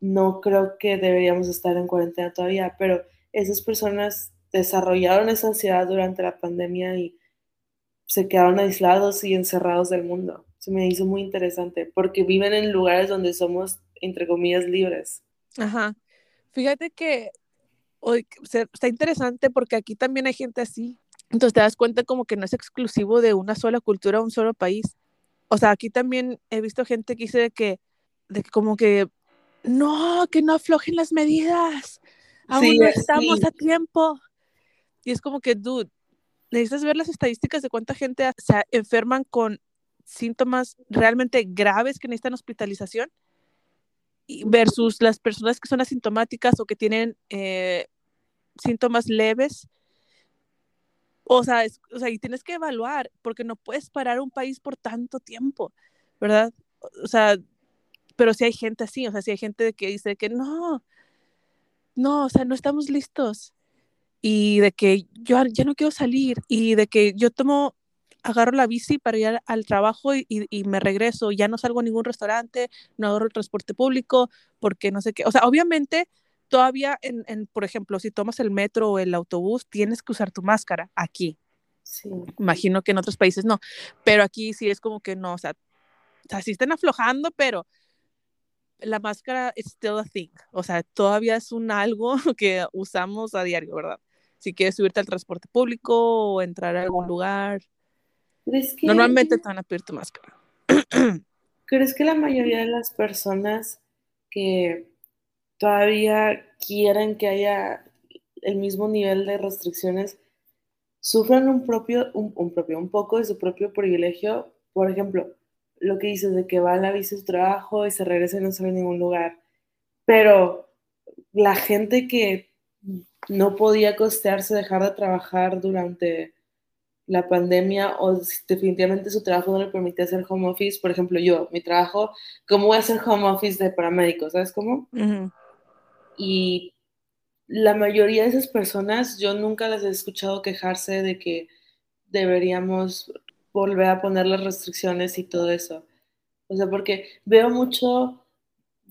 Speaker 2: no creo que deberíamos estar en cuarentena todavía, pero esas personas desarrollaron esa ansiedad durante la pandemia y se quedaron aislados y encerrados del mundo. Se me hizo muy interesante porque viven en lugares donde somos, entre comillas, libres.
Speaker 1: Ajá. Fíjate que hoy está interesante porque aquí también hay gente así. Entonces te das cuenta como que no es exclusivo de una sola cultura, un solo país. O sea, aquí también he visto gente que dice de que, de que como que no, que no aflojen las medidas. Aún no estamos a tiempo. Y es como que, dude, necesitas ver las estadísticas de cuánta gente se enferman con síntomas realmente graves que necesitan hospitalización versus las personas que son asintomáticas o que tienen eh, síntomas leves. O sea, o sea, y tienes que evaluar, porque no puedes parar un país por tanto tiempo, ¿verdad? O sea, pero si hay gente así, o sea, si hay gente que dice que no, no, o sea, no estamos listos. Y de que yo ya no quiero salir y de que yo tomo, agarro la bici para ir al trabajo y, y, me regreso, ya no salgo a ningún restaurante, no agarro el transporte público, porque no sé qué. O sea, obviamente todavía, en, en, por ejemplo, si tomas el metro o el autobús, tienes que usar tu máscara aquí. Sí. Imagino que en otros países no, pero aquí sí es como que no, o sea, o sea sí están aflojando, pero la máscara es still a thing, o sea, todavía es un algo que usamos a diario, ¿verdad? Si quieres subirte al transporte público o entrar a algún lugar, normalmente te van a pedir tu máscara.
Speaker 2: ¿Crees que la mayoría de las personas que todavía quieren que haya el mismo nivel de restricciones sufran un propio, un propio, un poco de su propio privilegio? Por ejemplo, lo que dices de que va a la bici su trabajo y se regresa y no sale a ningún lugar. Pero la gente que no podía costearse dejar de trabajar durante la pandemia o definitivamente su trabajo no le permitía hacer home office, por ejemplo, yo, mi trabajo, ¿cómo voy a hacer home office de paramédico? ¿Sabes cómo? Y la mayoría de esas personas, yo nunca las he escuchado quejarse de que deberíamos volver a poner las restricciones y todo eso. O sea, porque veo mucho,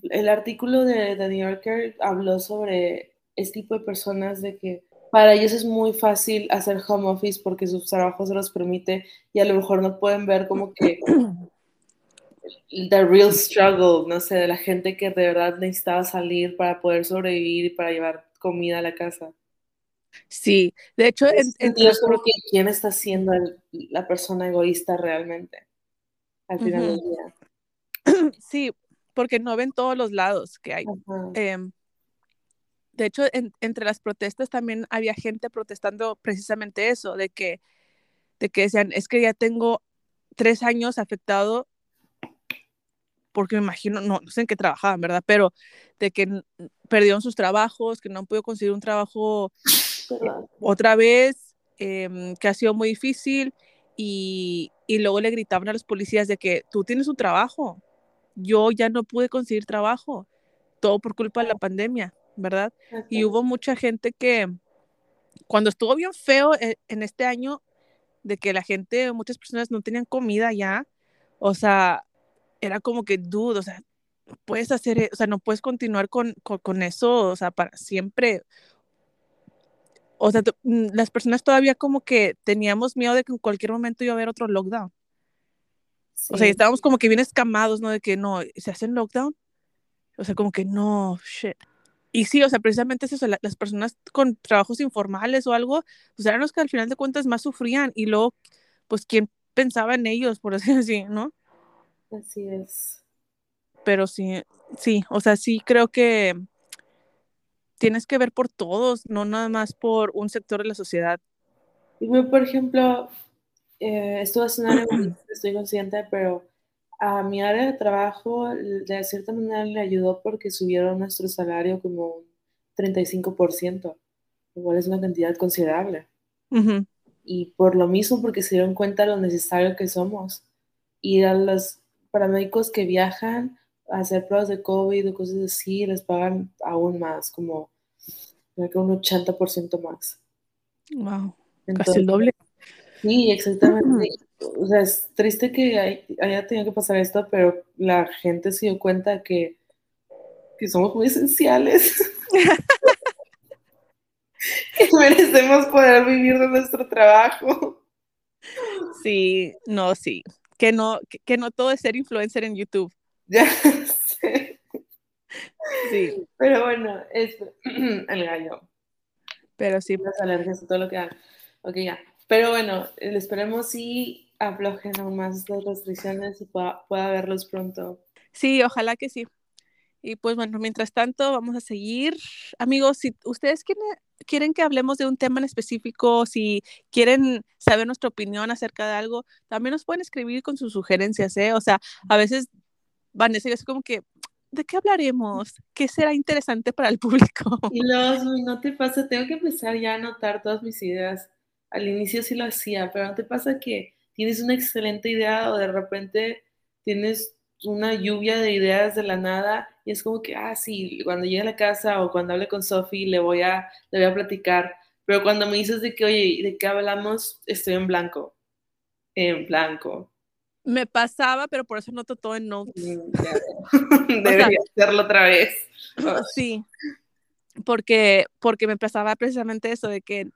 Speaker 2: el artículo de The New Yorker habló sobre este tipo de personas de que para ellos es muy fácil hacer home office porque su trabajo se los permite y a lo mejor no pueden ver como que the real struggle, no sé, de la gente que de verdad necesitaba salir para poder sobrevivir y para llevar comida a la casa.
Speaker 1: Sí, de hecho,
Speaker 2: en, que quién está siendo la persona egoísta realmente al final del día.
Speaker 1: Sí, porque no ven todos los lados que hay. Em, de hecho, entre las protestas también había gente protestando precisamente eso, de que, de que decían, es que ya tengo tres años afectado, porque me imagino, no, no sé en qué trabajaban, ¿verdad? Pero de que perdieron sus trabajos, que no han podido conseguir un trabajo otra vez, em, que ha sido muy difícil y, y, luego le gritaban a los policías de que tú tienes un trabajo, yo ya no pude conseguir trabajo, todo por culpa de la pandemia, ¿verdad? Y hubo mucha gente que cuando estuvo bien feo eh, en este año, de que la gente, muchas personas no tenían comida ya, o sea, era como que, dude, o sea, puedes hacer, e, o sea, no puedes continuar con, con, con eso, o sea, para siempre o sea, mm, las personas todavía como que teníamos miedo de que en cualquier momento iba a haber otro lockdown. O sea, estábamos como que bien escamados, ¿no? De que no, ¿se hacen lockdown? O sea, como que no, shit. Y sí, o sea, precisamente es eso, las personas con trabajos informales o algo, pues eran los que al final de cuentas más sufrían y luego, pues, ¿quién pensaba en ellos, por así decirlo, ¿no?
Speaker 2: Así es.
Speaker 1: Pero sí, sí, o sea, sí creo que tienes que ver por todos, no nada más por un sector de la sociedad.
Speaker 2: Y por ejemplo, eh, esto es una estoy consciente, pero a mi área de trabajo de cierta manera le ayudó porque subieron nuestro salario como un 35%, igual es una cantidad considerable. Y por lo mismo, porque se dieron cuenta de lo necesario que somos. Ir a las paramédicos que viajan a hacer pruebas de COVID o cosas así, les pagan aún más, como creo que un 80% más.
Speaker 1: Wow, casi el doble.
Speaker 2: Sí, exactamente. O sea, es triste que haya tenido que pasar esto, pero la gente se dio cuenta que, que somos muy esenciales. que merecemos poder vivir de nuestro trabajo.
Speaker 1: Sí, no, sí. Que no, que, no todo es ser influencer en YouTube.
Speaker 2: Ya sé. Sí. Pero bueno, es el gallo.
Speaker 1: Pero sí.
Speaker 2: Las alergias y todo lo que hagan. Ok, ya. Pero bueno, esperemos si aflojen aún más las restricciones y pueda, pueda verlos pronto.
Speaker 1: Sí, ojalá que sí. Y pues bueno, mientras tanto, vamos a seguir. Amigos, si ustedes quieren, quieren que hablemos de un tema en específico, si quieren saber nuestra opinión acerca de algo, también nos pueden escribir con sus sugerencias, ¿eh? O sea, a veces Vanessa es como que, ¿de qué hablaremos? ¿Qué será interesante para el público?
Speaker 2: Y los, no te pasa, tengo que empezar ya a anotar todas mis ideas. Al inicio sí lo hacía, pero no te pasa que tienes una excelente idea o de repente tienes una lluvia de ideas de la nada y es como que, ah, sí, cuando llegue a la casa o cuando hable con Sophie le voy a, le voy a platicar, pero cuando me dices de que, oye, ¿de qué hablamos? Estoy en blanco, en blanco.
Speaker 1: Me pasaba, pero por eso noto todo en notes. Mm,
Speaker 2: Debería hacerlo otra vez.
Speaker 1: Sí, porque, porque me pasaba precisamente eso de que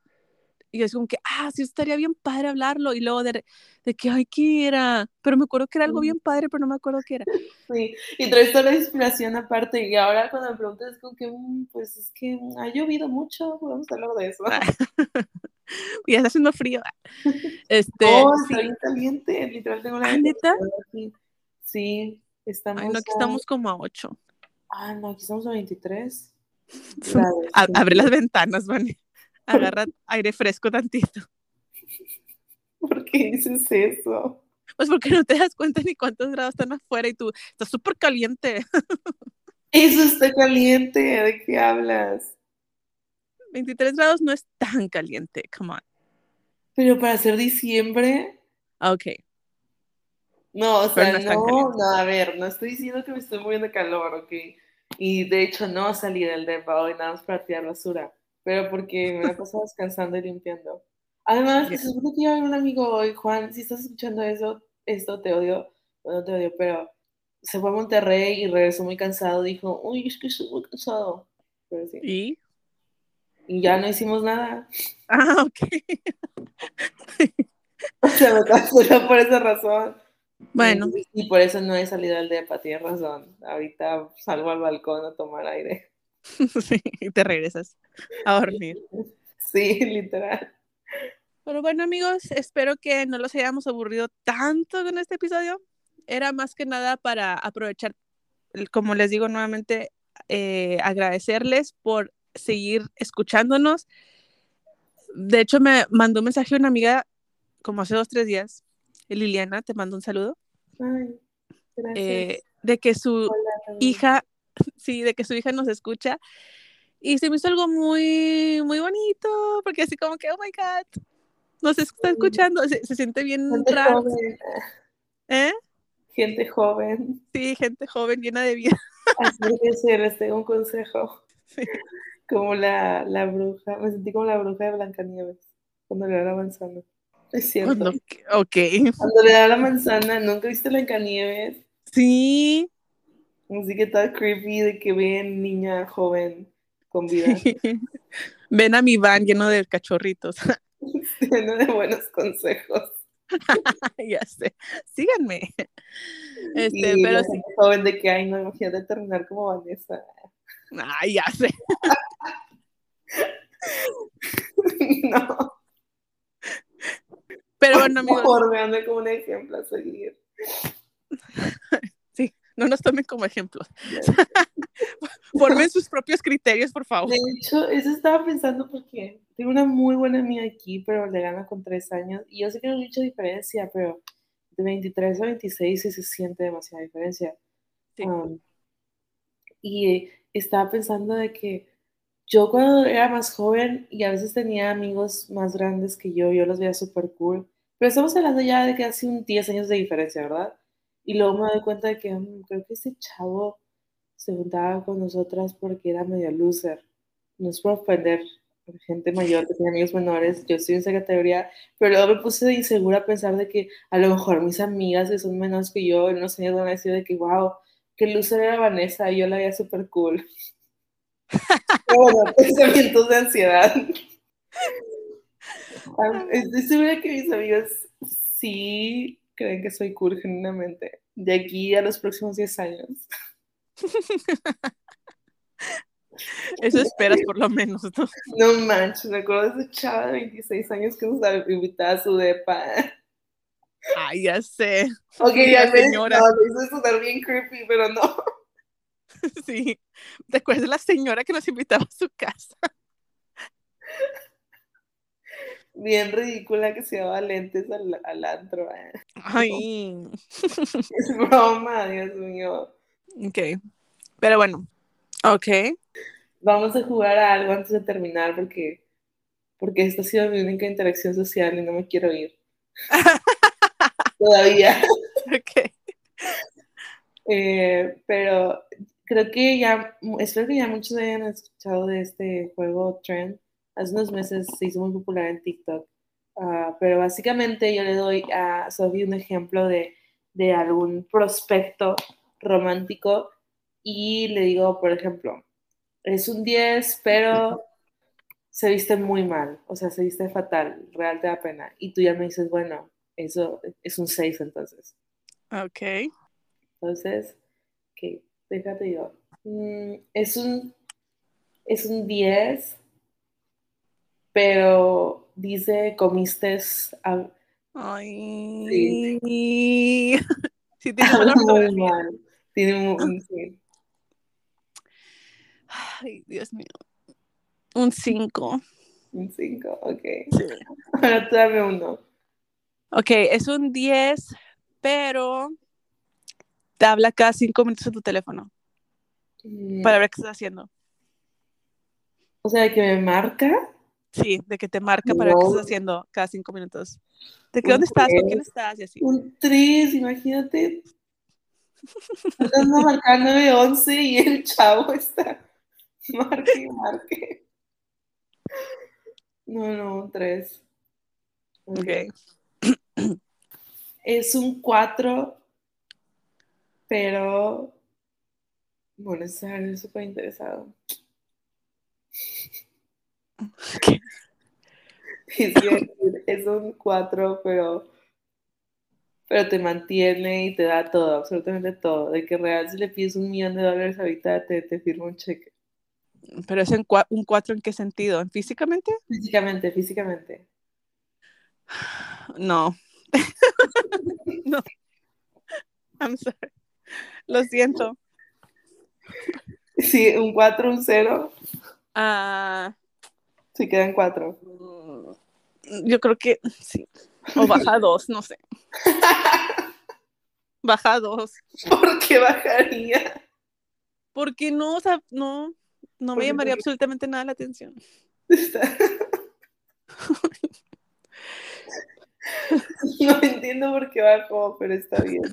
Speaker 1: y yo es como que, ah, sí, estaría bien padre hablarlo. Y luego de, de que, ay, ¿qué era? Pero me acuerdo que era algo bien padre, pero no me acuerdo qué era.
Speaker 2: Sí, y traes toda la inspiración aparte. Y ahora cuando me preguntas, es como que, mm, pues es que ha llovido mucho, vamos a hablar de eso.
Speaker 1: y ya está haciendo frío.
Speaker 2: Este, oh, está bien caliente, literal tengo la
Speaker 1: ¿Ah, neta?
Speaker 2: Sí, estamos.
Speaker 1: Ay, no, aquí estamos como a 8.
Speaker 2: Ah, no, aquí estamos a 23.
Speaker 1: Abre las ventanas, Vane agarra aire fresco tantito.
Speaker 2: ¿Por qué dices eso?
Speaker 1: Pues porque no te das cuenta ni cuántos grados están afuera y tú estás súper caliente.
Speaker 2: Eso está caliente, ¿de qué hablas?
Speaker 1: 23 grados no es tan caliente, come on.
Speaker 2: Pero para ser diciembre.
Speaker 1: Ok.
Speaker 2: No, o sea, no, no, a ver, no estoy diciendo que me estoy muriendo de calor, ok. Y de hecho no salí del depa hoy nada más para tirar basura pero porque me la pasado descansando y limpiando. Además, se supone que yo un amigo hoy, Juan, si estás escuchando eso, esto te odio, no te odio, pero se fue a Monterrey y regresó muy cansado, dijo, uy, es que estoy muy cansado.
Speaker 1: ¿Y?
Speaker 2: Y ya no hicimos nada.
Speaker 1: Ah, ok.
Speaker 2: o sea, me canceló por esa razón.
Speaker 1: Bueno.
Speaker 2: Y, por eso no he salido al depa, tienes razón. Ahorita salgo al balcón a tomar aire.
Speaker 1: sí, y te regresas a dormir.
Speaker 2: Sí, literal.
Speaker 1: Pero bueno, amigos, espero que no los hayamos aburrido tanto con este episodio. Era más que nada para aprovechar, como les digo nuevamente, eh, agradecerles por seguir escuchándonos. De hecho, me mandó un mensaje una amiga como hace dos, tres días. Liliana, te mando un saludo.
Speaker 2: Ay, gracias.
Speaker 1: Eh, de que su hija sí, de que su hija nos escucha. Y se me hizo algo muy, muy bonito, porque así como que, oh my God, nos está escuchando, se, siente bien
Speaker 2: gente
Speaker 1: raro.
Speaker 2: Joven.
Speaker 1: ¿Eh?
Speaker 2: Gente joven.
Speaker 1: Sí, gente joven, llena de vida.
Speaker 2: Así que les tengo un consejo. Como la, la, bruja, me sentí como la bruja de Blancanieves, cuando le da la manzana. Es cierto. Cuando,
Speaker 1: ok.
Speaker 2: Cuando le da la manzana, ¿nunca viste Blancanieves?
Speaker 1: Sí.
Speaker 2: Que está creepy de que ven niña joven con vida.
Speaker 1: ven a mi van lleno de cachorritos.
Speaker 2: lleno de buenos consejos.
Speaker 1: ya sé. Síganme.
Speaker 2: Este, pero sí. joven de que, ay, no, imagínate terminar como Vanessa.
Speaker 1: Ay, ya sé.
Speaker 2: no.
Speaker 1: Pero bueno, amigos.
Speaker 2: Por veanme como un ejemplo a seguir
Speaker 1: no nos tomen como ejemplos. Formen sus propios criterios, por favor.
Speaker 2: De hecho, eso estaba pensando porque tengo una muy buena amiga aquí, pero le gana con tres años. Y yo sé que no hay mucha diferencia, pero de 23 a 26 sí se siente demasiada diferencia. Um, y estaba pensando de que yo cuando era más joven y a veces tenía amigos más grandes que yo, yo los veía súper cool. Pero estamos hablando ya de que hace un 10 años de diferencia, ¿verdad? Y luego me doy cuenta de que mm, creo que ese chavo se juntaba con nosotras porque era medio loser. No es por ofender a gente mayor que tiene amigos menores, yo estoy en esa categoría, pero luego me puse insegura a pensar de que a lo mejor mis amigas que son menores que yo en unos años van a decir de que, wow, que loser era Vanessa y yo la veía súper cool. bueno, pensamientos de ansiedad. Estoy segura que mis amigos sí creen que soy cool genuinamente. De aquí a los próximos 10 años.
Speaker 1: Eso esperas por lo menos, ¿no?
Speaker 2: No manches, me acuerdo de esa chava de 26 años que nos invitaba a su depa.
Speaker 1: Ay, ya sé.
Speaker 2: Ok, ya señora. No, eso es bien creepy, pero no.
Speaker 1: Sí. ¿Te acuerdas de la señora que nos invitaba a su casa?
Speaker 2: Bien ridícula que se llevaba lentes al, al antro. Eh.
Speaker 1: Ay.
Speaker 2: Es broma, Dios mío.
Speaker 1: Ok. Pero bueno, ok.
Speaker 2: Vamos a jugar a algo antes de terminar porque, porque esta ha sido mi única interacción social y no me quiero ir. Todavía.
Speaker 1: Ok.
Speaker 2: Eh, pero creo que ya, espero que ya muchos hayan escuchado de este juego Trend. Hace unos meses se hizo muy popular en TikTok. Ah, pero básicamente yo le doy a Sophie un ejemplo de, de algún prospecto romántico y le digo, por ejemplo, es un 10, pero se viste muy mal, o sea, se viste fatal, real te da pena. Y tú ya me dices, bueno, eso es un 6 entonces.
Speaker 1: Ok.
Speaker 2: Entonces, ok, déjate yo. Mm, es un es un 10, pero dice comiste
Speaker 1: Ay. Sí.
Speaker 2: sí tiene muy mal. Tiene un,
Speaker 1: Ay, Dios mío. Un 5.
Speaker 2: Un 5, ok. Ahora tú dame uno.
Speaker 1: Ok, es un 10, pero te habla cada 5 minutos en tu teléfono. Mm. Para ver qué estás haciendo.
Speaker 2: O sea, que me marca.
Speaker 1: Sí, de que te marca para ver qué estás haciendo cada 5 minutos. ¿De qué dónde estás? ¿Con quién estás? Y así.
Speaker 2: Un 3, imagínate. Estás marcando 911 y el chavo está marque, marque. No, no, un 3.
Speaker 1: Ok.
Speaker 2: Es un 4, pero bueno, es súper interesado. Es, es un 4, pero pero te mantiene y te da todo, absolutamente todo. De que real si le pides un millón de dólares ahorita te, te firma un cheque.
Speaker 1: ¿Pero es en un 4 en qué sentido? ¿En físicamente?
Speaker 2: Físicamente, físicamente.
Speaker 1: No. no. I'm sorry. Lo siento.
Speaker 2: Sí, un 4, un 0.
Speaker 1: Ah.
Speaker 2: Sí, quedan 4.
Speaker 1: Mm, yo creo que sí. O baja 2, no sé. Baja 2.
Speaker 2: ¿Por qué bajaría?
Speaker 1: Porque no, o sea, no, no me llamaría absolutamente nada la atención.
Speaker 2: no entiendo por qué bajó, pero está bien.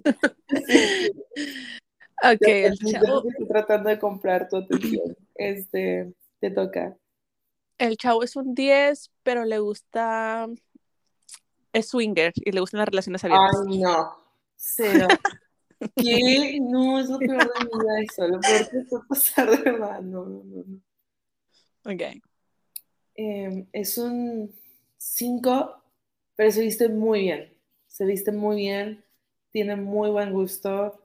Speaker 1: ok, el chavo.
Speaker 2: Estoy tratando de comprar tu atención. Este, te toca.
Speaker 1: El chavo es un 10, pero le gusta. Es swinger y le gustan las relaciones abiertas.
Speaker 2: Ay, no. Cero. ¿Qué? No, es lo peor de mi vida eso. Lo peor que puede pasar de verdad. No, no, no. no.
Speaker 1: Ok.
Speaker 2: Eh, es un 5, pero se viste muy bien. Se viste muy bien. Tiene muy buen gusto.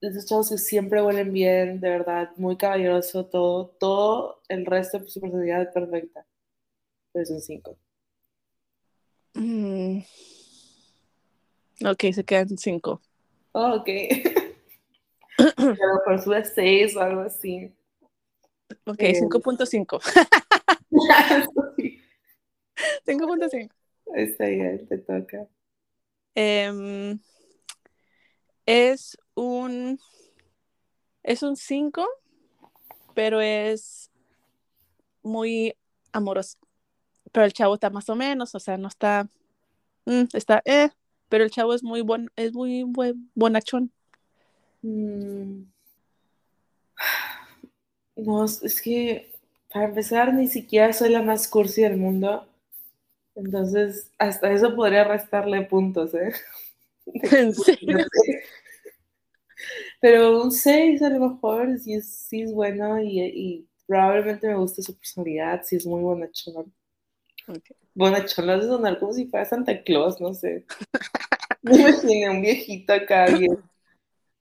Speaker 2: Esos chavos que siempre huelen bien, de verdad, muy caballeroso, todo, todo el resto de su personalidad es perfecta. Pero es un 5.
Speaker 1: Mm. Ok, se quedan 5.
Speaker 2: Oh, ok. a lo mejor sube 6 o algo así.
Speaker 1: Ok, 5.5. 5.5.
Speaker 2: Está bien, te toca.
Speaker 1: Um, es un es un 5, pero es muy amoroso. Pero el chavo está más o menos, o sea, no está, mm, está, eh, pero el chavo es muy buen, es muy buen, bonachón.
Speaker 2: Mm. No, es que para empezar ni siquiera soy la más cursi del mundo. Entonces, hasta eso podría restarle puntos, ¿eh?
Speaker 1: ¿En serio?
Speaker 2: Pero un 6 a lo mejor sí es, sí es bueno y, y probablemente me guste su personalidad, sí es muy bonachón.
Speaker 1: Ok.
Speaker 2: Bonachón lo hace sonar como si fuera Santa Claus, no sé. Me imaginé un viejito acá bien,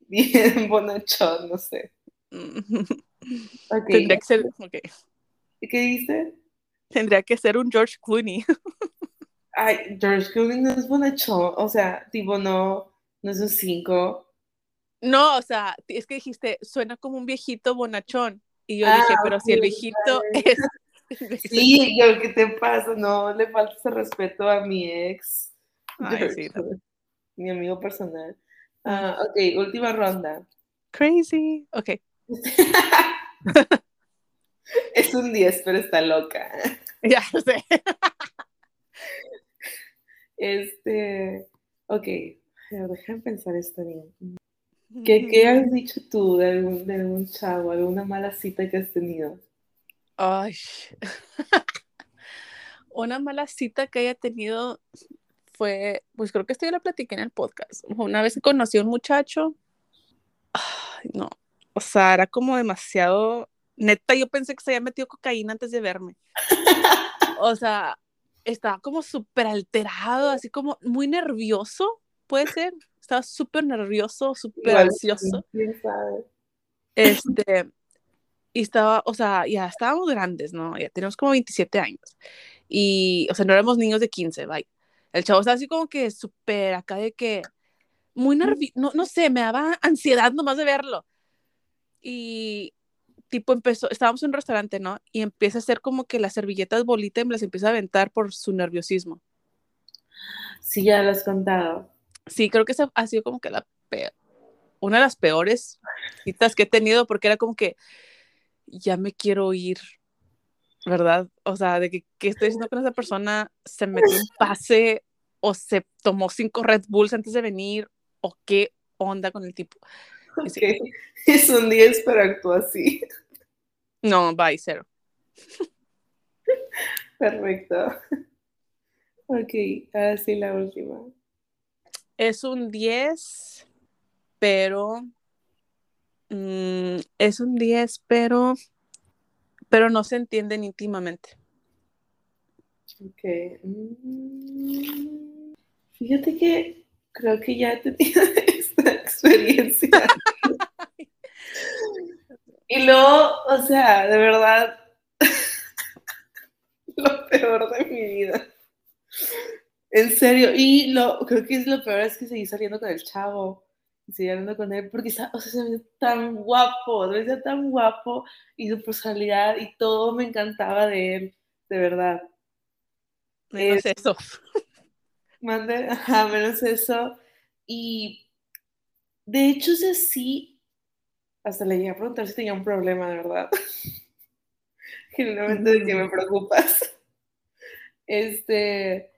Speaker 2: bien bonachón, no sé. Ok,
Speaker 1: Tendría que ser, ok.
Speaker 2: ¿Qué dice?
Speaker 1: Tendría que ser un George Clooney.
Speaker 2: Ay, George Clooney no es bonachón, o sea, tipo no, no es un 5.
Speaker 1: No, o sea, es que dijiste, suena como un viejito bonachón. Y yo
Speaker 2: Ah,
Speaker 1: dije, pero si el viejito es.
Speaker 2: Sí, yo, ¿qué te pasa? No le falta ese respeto a mi ex.
Speaker 1: Ay, sí, no.
Speaker 2: Mi amigo personal. Ah, ok, última ronda.
Speaker 1: Crazy. Ok.
Speaker 2: Es un 10, pero está loca.
Speaker 1: Ya lo sé.
Speaker 2: Este, ok, déjame pensar esto bien. ¿Qué, qué has dicho tú de algún, de algún chavo, alguna mala cita que has tenido?
Speaker 1: Ay. Una mala cita que haya tenido fue, pues creo que esto ya la platiqué en el podcast. Una vez conocí a un muchacho, ay, no, o sea, era como demasiado, neta, yo pensé que se había metido cocaína antes de verme. O sea, estaba como súper alterado, así como muy nervioso, puede ser. Estaba súper nervioso, súper ansioso. Este, y estaba, o sea, ya estábamos grandes, ¿no? Ya teníamos como 27 años. Y, o sea, no éramos niños de 15, bye. El chavo estaba así como que súper acá de que, muy nervioso, no, no sé, me daba ansiedad nomás de verlo. Y, tipo, empezó, estábamos en un restaurante, ¿no? Y empieza a hacer como que las servilletas bolita y me las empieza a aventar por su nerviosismo.
Speaker 2: Sí, ya lo has contado.
Speaker 1: Sí, creo que esa ha sido como que la peor, una de las peores citas que he tenido porque era como que ya me quiero ir, ¿verdad? O sea, de que, que estoy diciendo con esa persona se metió un pase o se tomó cinco Red Bulls antes de venir o qué onda con el tipo. Y sí,
Speaker 2: Ok, Es un 10, pero actúa así.
Speaker 1: No, bye, cero.
Speaker 2: Perfecto. Ok, ahora sí la última.
Speaker 1: Es un 10, pero mm, es un 10, pero pero no se entienden íntimamente.
Speaker 2: Ok. Mm, Fíjate que creo que ya he tenido esta experiencia. Y luego, o sea, de verdad, lo peor de mi vida. En serio, y lo creo que es lo peor es que seguí saliendo con el chavo y seguí hablando con él porque o sea, se ve tan guapo, se veía tan guapo y su personalidad y todo me encantaba de él, de verdad.
Speaker 1: Menos
Speaker 2: Es-
Speaker 1: eso.
Speaker 2: Mande, ajá, menos eso. Y de hecho, ese sí, hasta le llegué a preguntar si tenía un problema, de verdad. Genuinamente de que me preocupas. Este,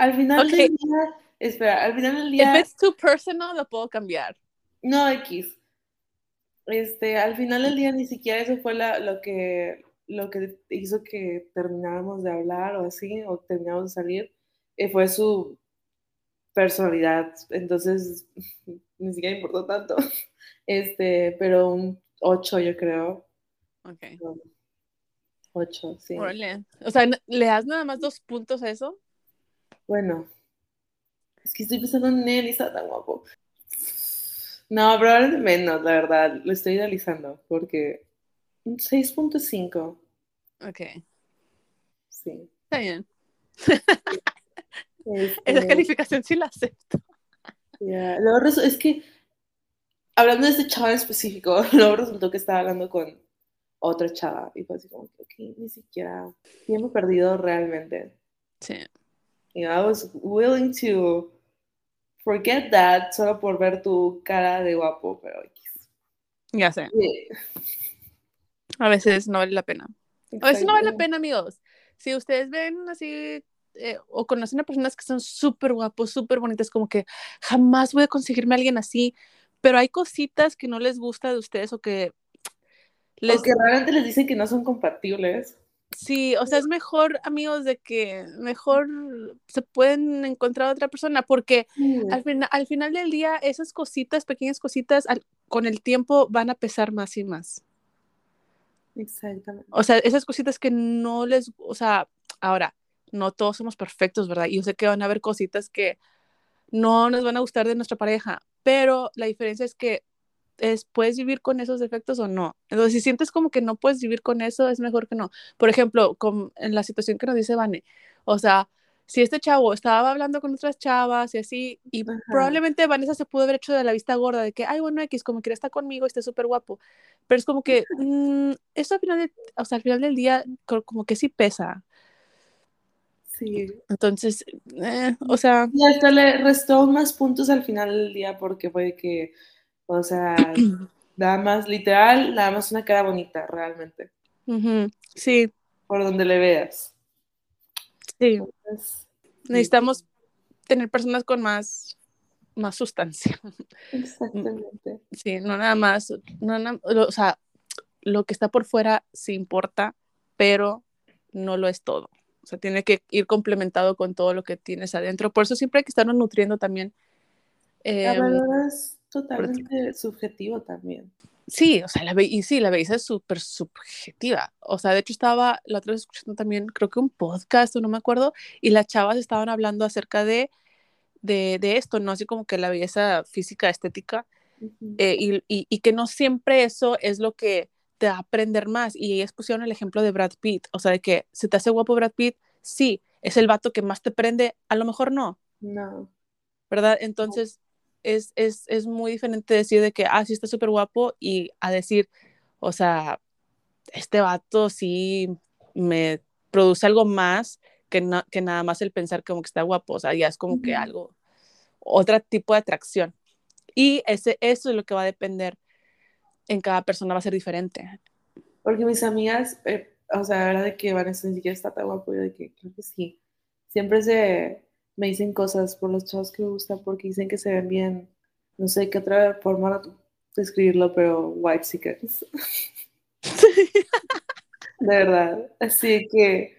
Speaker 2: al final del día, espera, al final del
Speaker 1: If
Speaker 2: día,
Speaker 1: it's too personal, lo puedo cambiar.
Speaker 2: no X. Este, al final del día ni siquiera eso fue la- lo que lo que hizo que termináramos de hablar o así, o termináramos de salir, eh, fue su personalidad. Entonces, ni siquiera importó tanto. Este, pero un 8 yo creo.
Speaker 1: Ok.
Speaker 2: 8, sí.
Speaker 1: O sea, ¿le das nada más dos puntos a eso?
Speaker 2: Bueno, es que estoy pensando en él y está tan guapo. No, probablemente menos, la verdad. Lo estoy idealizando porque un 6.5,
Speaker 1: Ok.
Speaker 2: sí.
Speaker 1: Está bien.
Speaker 2: Este,
Speaker 1: Esa calificación sí la acepto.
Speaker 2: ya. Luego es que, hablando de este chaval en específico, luego resultó que estaba hablando con otra chava y fue así como que, ok, ni siquiera, he perdido realmente.
Speaker 1: Sí.
Speaker 2: Y I was willing to forget that solo por ver tu cara de guapo, pero.
Speaker 1: Ya sé. A veces no vale la pena. A veces no vale la pena, amigos. Si ustedes ven así eh, o conocen a personas que son súper guapos, súper bonitas, como que jamás voy a conseguirme a alguien así, pero hay cositas que no les gusta de ustedes o que
Speaker 2: les... O que realmente les dicen que no son compatibles.
Speaker 1: Sí, o sea, es mejor, amigos, de que mejor se pueden encontrar otra persona, porque al, al, final del día esas cositas, pequeñas cositas, con el tiempo van a pesar más y más.
Speaker 2: Exactamente.
Speaker 1: O sea, esas cositas que no les, o sea, ahora, no todos somos perfectos, ¿verdad? Y yo sé que van a haber cositas que no nos van a gustar de nuestra pareja, pero la diferencia es que es, ¿puedes vivir con esos defectos o no? Entonces, si sientes como que no puedes vivir con eso, es mejor que no. Por ejemplo, con, en la situación que nos dice Vane, o sea, si este chavo estaba hablando con otras chavas y así, y probablemente Vanessa se pudo haber hecho de la vista gorda, de que, ay, bueno, X, como quiera estar conmigo, esté súper guapo. Pero es como que, mm, eso al final, o sea, al final del día, como que sí pesa.
Speaker 2: Sí.
Speaker 1: Entonces, eh, o sea.
Speaker 2: Y hasta le restó más puntos al final del día porque fue que, o sea, nada más, literal, nada más una cara bonita, realmente.
Speaker 1: Sí.
Speaker 2: Por donde le veas.
Speaker 1: Sí. Necesitamos tener personas con más, más sustancia.
Speaker 2: Exactamente.
Speaker 1: Sí, no nada más, no, o sea, lo que está por fuera sí importa, pero no lo es todo. O sea, tiene que ir complementado con todo lo que tienes adentro. Por eso siempre hay que estarnos nutriendo también.
Speaker 2: em, totalmente subjetivo también.
Speaker 1: Sí, o sea, la y sí, la belleza es súper subjetiva. O sea, de hecho estaba la otra vez escuchando también, creo que un podcast, no me acuerdo, y las chavas estaban hablando acerca de, de, de esto, ¿no? Así como que la belleza física, estética, eh, y, y, y, que no siempre eso es lo que te va a aprender más. Y ellas pusieron el ejemplo de Brad Pitt, o sea, de que se te hace guapo Brad Pitt, sí, es el vato que más te prende, a lo mejor no.
Speaker 2: No.
Speaker 1: ¿Verdad? Entonces, es, es, es muy diferente decir de que, ah, sí está súper guapo y a decir, o sea, este vato sí me produce algo más que, que nada más el pensar como que está guapo, o sea, ya es como que algo, otro tipo de atracción. Y ese, eso es lo que va a depender en cada persona, va a ser diferente.
Speaker 2: Porque mis amigas, eh, o sea, la verdad de que Vanessa ni siquiera está tan guapo, yo de que creo que sí. Siempre se, me dicen cosas por los chavos que me gustan porque dicen que se ven bien. No sé qué otra forma de escribirlo, pero white seekers. de verdad. Así que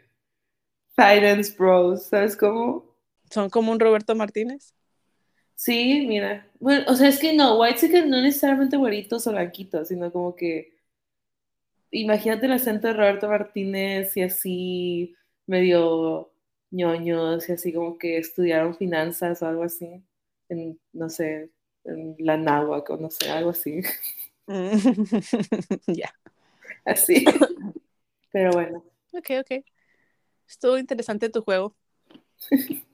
Speaker 2: finance bros, ¿sabes cómo?
Speaker 1: ¿Son como un Roberto Martínez?
Speaker 2: Sí, mira. Bueno, o sea, es que no, white seekers no necesariamente güeritos o blanquitos, sino como que imagínate el acento de Roberto Martínez y así medio ñoños y así como que estudiaron finanzas o algo así, en, no sé, en la náhuatl o no sé, algo así.
Speaker 1: ya.
Speaker 2: Así. Pero bueno.
Speaker 1: Ok, ok. Estuvo interesante tu juego.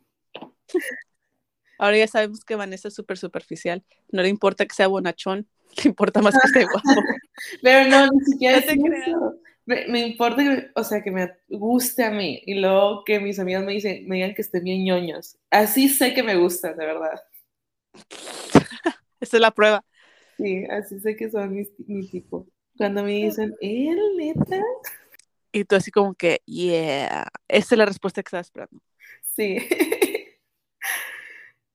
Speaker 1: Ahora ya sabemos que Vanessa es súper superficial. No le importa que sea bonachón, le importa más que esté guapo.
Speaker 2: Pero no, ni siquiera te me, importa que, o sea, que me guste a mí y luego que mis amigos me dicen, me digan que estén bien ñoños. Así sé que me gustan, de verdad.
Speaker 1: Esa es la prueba.
Speaker 2: Sí, así sé que son mi, tipo. Cuando me dicen, ¿él neta?
Speaker 1: Y tú así como que, yeah, esa es la respuesta que estaba esperando.
Speaker 2: Sí.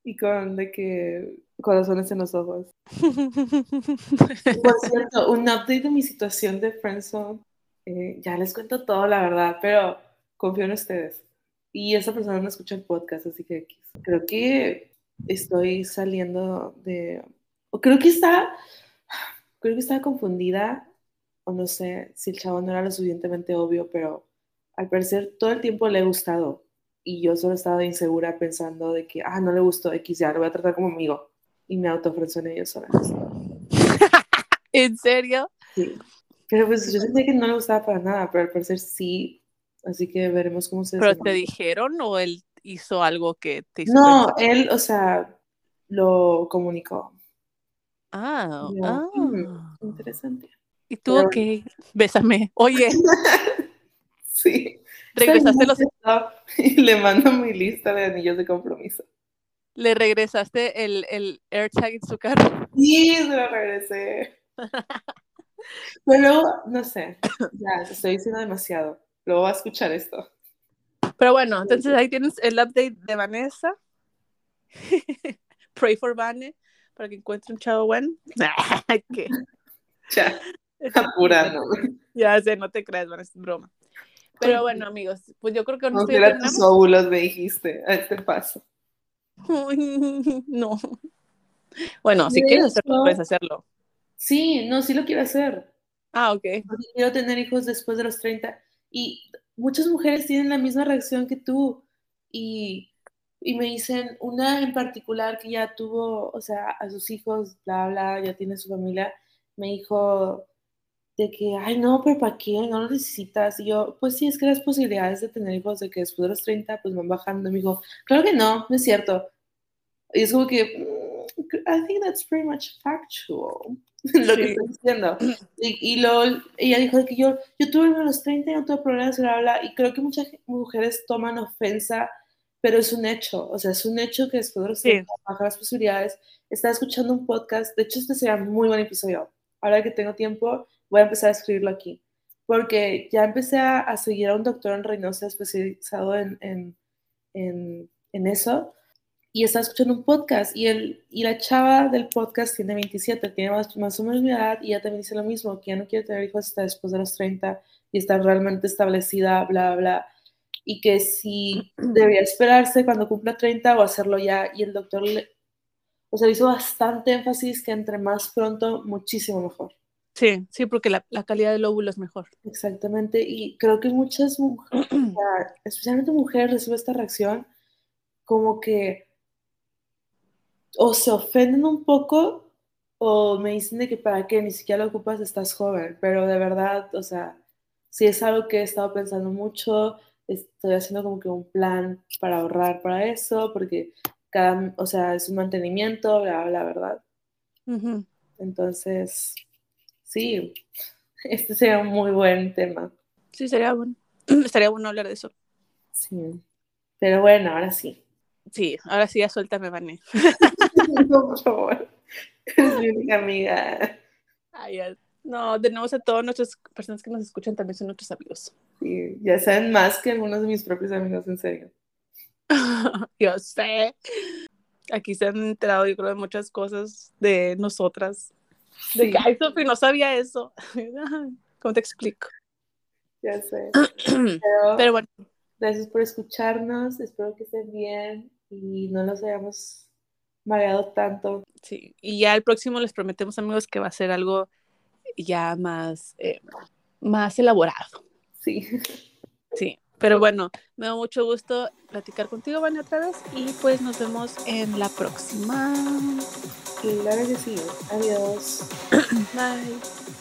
Speaker 2: y con de que corazones en los ojos. Por cierto, un update de mi situación de friendzone eh, ya les cuento todo, la verdad, pero confío en ustedes. Y esa persona no escucha el podcast, así que creo que estoy saliendo de... Creo que está... Creo que estaba confundida, o no sé si el chavo no era lo suficientemente obvio, pero al parecer todo el tiempo le he gustado. Y yo solo estaba insegura pensando de que, ah, no le gustó X, ya lo voy a tratar como amigo. Y me en ellos sola.
Speaker 1: ¿En serio?
Speaker 2: Sí. Pero pues yo sentía que no le gustaba para nada, pero al parecer sí. Así que veremos cómo se
Speaker 1: ¿Pero te dijeron o él hizo algo que te hizo
Speaker 2: No, él, o sea, lo comunicó.
Speaker 1: Ah, ah.
Speaker 2: Mm, interesante.
Speaker 1: Y tú, ok, bésame. Oye.
Speaker 2: sí.
Speaker 1: Regresaste los...
Speaker 2: Y le mando mi lista de anillos de compromiso.
Speaker 1: ¿Le regresaste el, el AirTag en su carro?
Speaker 2: Sí, se lo regresé. Pero no sé, ya estoy diciendo demasiado. Luego va a escuchar esto.
Speaker 1: Pero bueno, entonces ahí tienes el update de Vanessa. Pray for Vane para que encuentre un chavo bueno. ¿Qué?
Speaker 2: Ya, apurando.
Speaker 1: Ya sé, no te creas, Vanessa, es broma. Pero bueno, amigos, pues yo creo que
Speaker 2: No
Speaker 1: esto ya
Speaker 2: tus óvulos, me dijiste, a este paso.
Speaker 1: no. Bueno, si quieres hacerlo, puedes hacerlo.
Speaker 2: Sí, no, sí lo quiero hacer.
Speaker 1: Ah, ok.
Speaker 2: porque quiero tener hijos después de los 30 y muchas mujeres tienen la misma reacción que tú y, y me dicen, una en particular que ya tuvo, o sea, a sus hijos, bla, bla, ya tiene su familia, me dijo de que, ay, no, pero ¿para qué? No lo necesitas. Y yo, pues sí, es que las posibilidades de tener hijos de que después de los 30 pues van bajando. Y me dijo, claro que no, no es cierto. Y es como que, mm, I think that's pretty much factual, lo que
Speaker 1: Sí.
Speaker 2: estoy diciendo. Y, y luego ella dijo que yo, yo tuve a los 30 y no tuve problemas, bla, bla, bla, y creo que muchas mujeres toman ofensa, pero es un hecho, o sea, es un hecho que después de los
Speaker 1: Sí.
Speaker 2: 30 bajan las posibilidades. Estaba escuchando un podcast, de hecho este sería muy buen episodio. Ahora que tengo tiempo, voy a empezar a escribirlo aquí, porque ya empecé a, a seguir a un doctor en Reynosa especializado en, en, en, en eso, y estaba escuchando un podcast y, el, y la chava del podcast tiene 27, tiene más, más o menos mi edad y ella también dice lo mismo, que ya no quiere tener hijos hasta después de los 30 y está realmente establecida, bla, bla, y que si debería esperarse cuando cumpla 30 o hacerlo ya. Y el doctor, le, o sea, hizo bastante énfasis que entre más pronto, muchísimo mejor.
Speaker 1: Sí, sí, porque la, la calidad del óvulo es mejor.
Speaker 2: Exactamente, y creo que muchas mujeres, especialmente mujeres, reciben esta reacción como que o se ofenden un poco o me dicen de que para qué, ni siquiera lo ocupas, estás joven, pero de verdad, o sea, sí es algo que he estado pensando mucho, estoy haciendo como que un plan para ahorrar para eso, porque cada, o sea, es un mantenimiento, bla, bla, verdad.
Speaker 1: Ujú.
Speaker 2: Entonces, sí, este sería un muy buen tema.
Speaker 1: Sí, sería bueno. Estaría bueno hablar de eso.
Speaker 2: Sí. Pero bueno, ahora sí.
Speaker 1: Sí, ahora sí ya suéltame, Vane.
Speaker 2: No, por favor. Es mi única amiga.
Speaker 1: Ay. No, tenemos a todas nuestras personas que nos escuchan también son nuestros amigos.
Speaker 2: Sí, ya saben más que algunos de mis propios amigos, en serio.
Speaker 1: Yo sé. Aquí se han enterado, yo creo, de muchas cosas de nosotras. De
Speaker 2: Sí,
Speaker 1: que, ay, Sofi, no sabía eso. ¿Cómo te explico?
Speaker 2: ya sé. Pero,
Speaker 1: Pero bueno,
Speaker 2: gracias por escucharnos. Espero que estén bien y no los hayamos mareado tanto.
Speaker 1: sí. Y ya el próximo les prometemos, amigos, que va a ser algo ya más, eh, más elaborado.
Speaker 2: Sí.
Speaker 1: Sí. Pero bueno, me da mucho gusto platicar contigo, Vane, otra vez. Y pues nos vemos en la próxima.
Speaker 2: Claro que sí. Adiós.
Speaker 1: Bye.